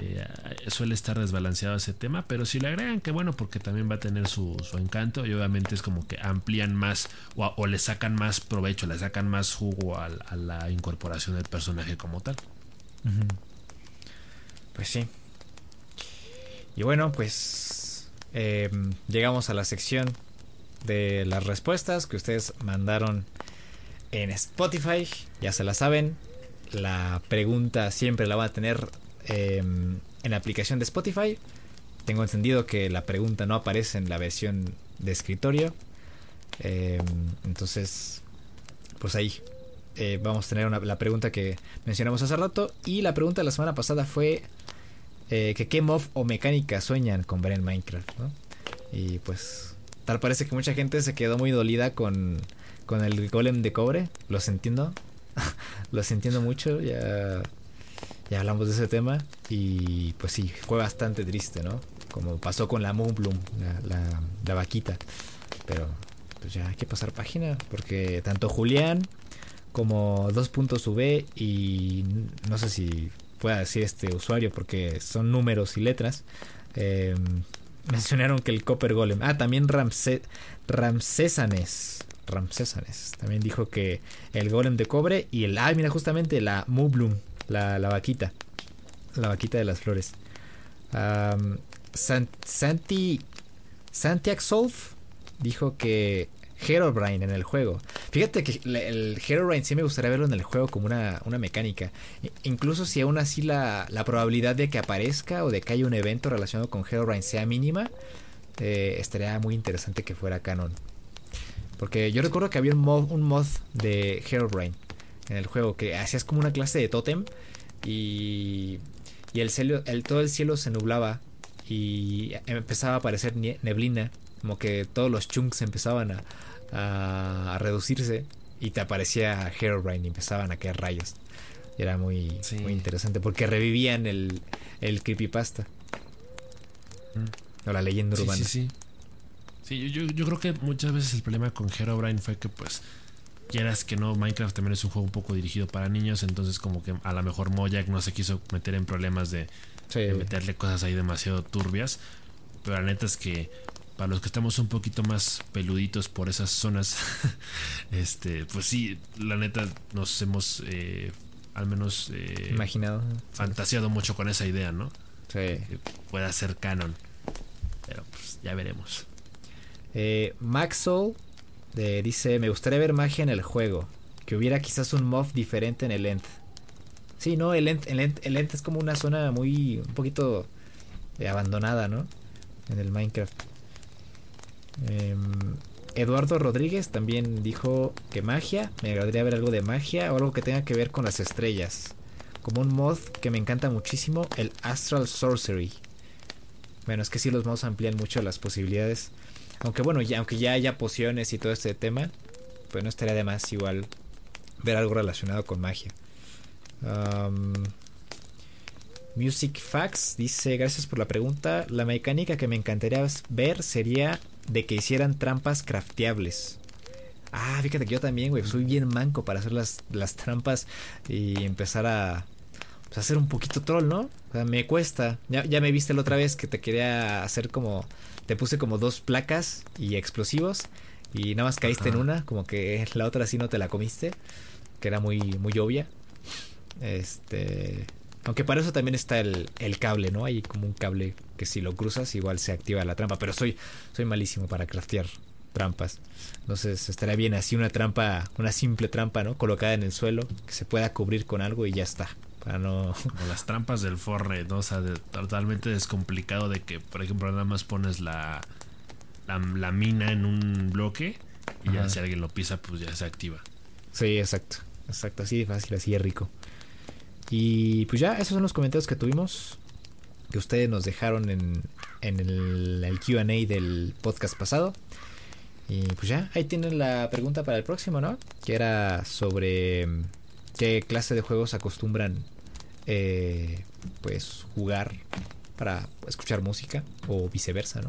Eh, suele estar desbalanceado ese tema, pero si le agregan que bueno, porque también va a tener su, encanto y obviamente es como que amplían más o, le sacan más provecho, le sacan más jugo a, la incorporación del personaje como tal. Pues sí. Y bueno, pues em, llegamos a la sección de las respuestas que ustedes mandaron en Spotify, ya se la saben. La pregunta siempre la va a tener em, en la aplicación de Spotify. Tengo entendido que la pregunta no aparece en la versión de escritorio. Em, entonces, pues ahí eh, vamos a tener la pregunta que mencionamos hace rato. Y la pregunta de la semana pasada fue eh, que qué mob o mecánica sueñan con ver en Minecraft. Y pues tal parece que mucha gente se quedó muy dolida con con el golem de cobre, los entiendo, los entiendo mucho, ya, ya hablamos de ese tema y pues sí, fue bastante triste, ¿no? Como pasó con la Moonbloom, la, la, vaquita, pero pues ya hay que pasar página porque tanto Julián como 2.V y no sé si pueda decir este usuario porque son números y letras. Em, mencionaron que el Copper Golem. Ah, también Ramse, Ramsesanes. Ramsésanes. También dijo que el golem de cobre y el. Ah, mira, justamente la Mublum La, la vaquita. La vaquita de las flores. Um, Santi. Santiago Solf dijo que Herobrine en el juego. Fíjate que el Herobrine sí me gustaría verlo en el juego como una, una mecánica. Incluso si aún así la, la, probabilidad de que aparezca o de que haya un evento relacionado con Herobrine sea mínima, eh, estaría muy interesante que fuera canon. Porque yo recuerdo que había un mod, un mod de Herobrine en el juego que hacías como una clase de totem y, y el, cielo, el todo el cielo se nublaba y empezaba a aparecer neblina, como que todos los chunks empezaban a, a, reducirse y te aparecía Herobrine y empezaban a caer rayos. Y era muy, muy interesante porque revivían el, el creepypasta. Mm. O la leyenda urbana. Sí, sí, sí. Yo, yo, creo que muchas veces el problema con Herobrine fue que pues quieras que no, Minecraft también es un juego un poco dirigido para niños, entonces como que a lo mejor Mojang no se quiso meter en problemas de, meterle cosas ahí demasiado turbias, pero la neta es que para los que estamos un poquito más peluditos por esas zonas, este, pues sí, la neta nos hemos eh, al menos eh, imaginado, fantaseado mucho con esa idea, ¿no? Sí. Que pueda ser canon, pero pues ya veremos. Eh, Maxwell dice, me gustaría ver magia en el juego. Que hubiera quizás un mob diferente en el End. Sí, no, el End, el es como una zona muy, un poquito eh, abandonada, ¿no? En el Minecraft. Em, Eduardo Rodríguez también dijo que magia, me agradaría ver algo de magia o algo que tenga que ver con las estrellas. Como un mod que me encanta muchísimo, el Astral Sorcery. Bueno, es que sí los mods amplían mucho las posibilidades. Aunque bueno, ya, aunque ya haya pociones y todo este tema, pues no estaría de más igual ver algo relacionado con magia. Music Facts dice, gracias por la pregunta. La mecánica que me encantaría ver sería de que hicieran trampas crafteables. Ah, fíjate que yo también, güey, soy bien manco para hacer las, las trampas y empezar a pues, hacer un poquito troll, ¿no? O sea, me cuesta. Ya, ya me viste la otra vez que te quería hacer como te puse como dos placas y explosivos y nada más caíste en una, como que la otra sí no te la comiste, que era muy, muy obvia. Este. Aunque para eso también está el, el, cable, ¿no? Hay como un cable que si lo cruzas igual se activa la trampa. Pero soy, soy malísimo para craftear trampas. Entonces estaría bien así una trampa, una simple trampa, ¿no? Colocada en el suelo, que se pueda cubrir con algo y ya está. Para no... Como las trampas del forre, ¿no? O sea, totalmente descomplicado de que, por ejemplo, nada más pones la, la, mina en un bloque y ya si alguien lo pisa, pues ya se activa. Sí, exacto. Exacto, así de fácil, así de rico. Y pues ya, esos son los comentarios que tuvimos. Que ustedes nos dejaron en, en el, el QA del podcast pasado. Y pues ya, ahí tienen la pregunta para el próximo, ¿no? Que era sobre qué clase de juegos acostumbran eh, pues jugar para escuchar música o viceversa, ¿no?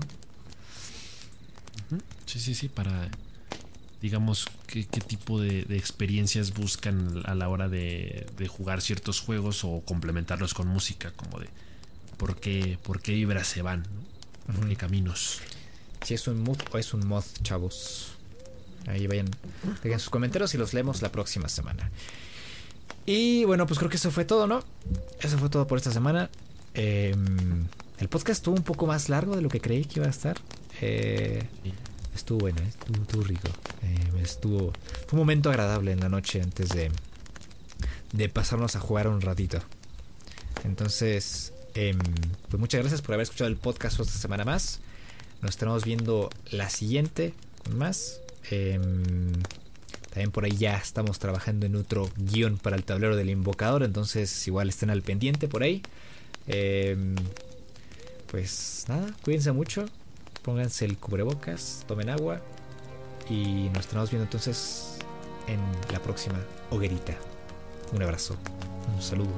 Sí, sí, sí, para digamos qué, tipo de, experiencias buscan a la hora de, jugar ciertos juegos o complementarlos con música, como de por qué, por qué vibras se van, ¿no? qué caminos. Si es un mood o es un mod, chavos. Ahí vayan, dejen sus comentarios y los leemos la próxima semana. Y bueno, pues creo que eso fue todo, ¿no? Eso fue todo por esta semana. Em, el podcast estuvo un poco más largo de lo que creí que iba a estar. Eh, estuvo bueno, ¿eh? estuvo, rico. Eh, estuvo, fue un momento agradable en la noche antes de, de pasarnos a jugar un ratito. Entonces, em, pues muchas gracias por haber escuchado el podcast esta semana más. Nos estaremos viendo la siguiente con más. También por ahí ya estamos trabajando en otro guion para el tablero del invocador. Entonces igual estén al pendiente por ahí. Em, pues nada, cuídense mucho. Pónganse el cubrebocas, tomen agua. Y nos estamos viendo entonces en la próxima hoguerita. Un abrazo, un saludo.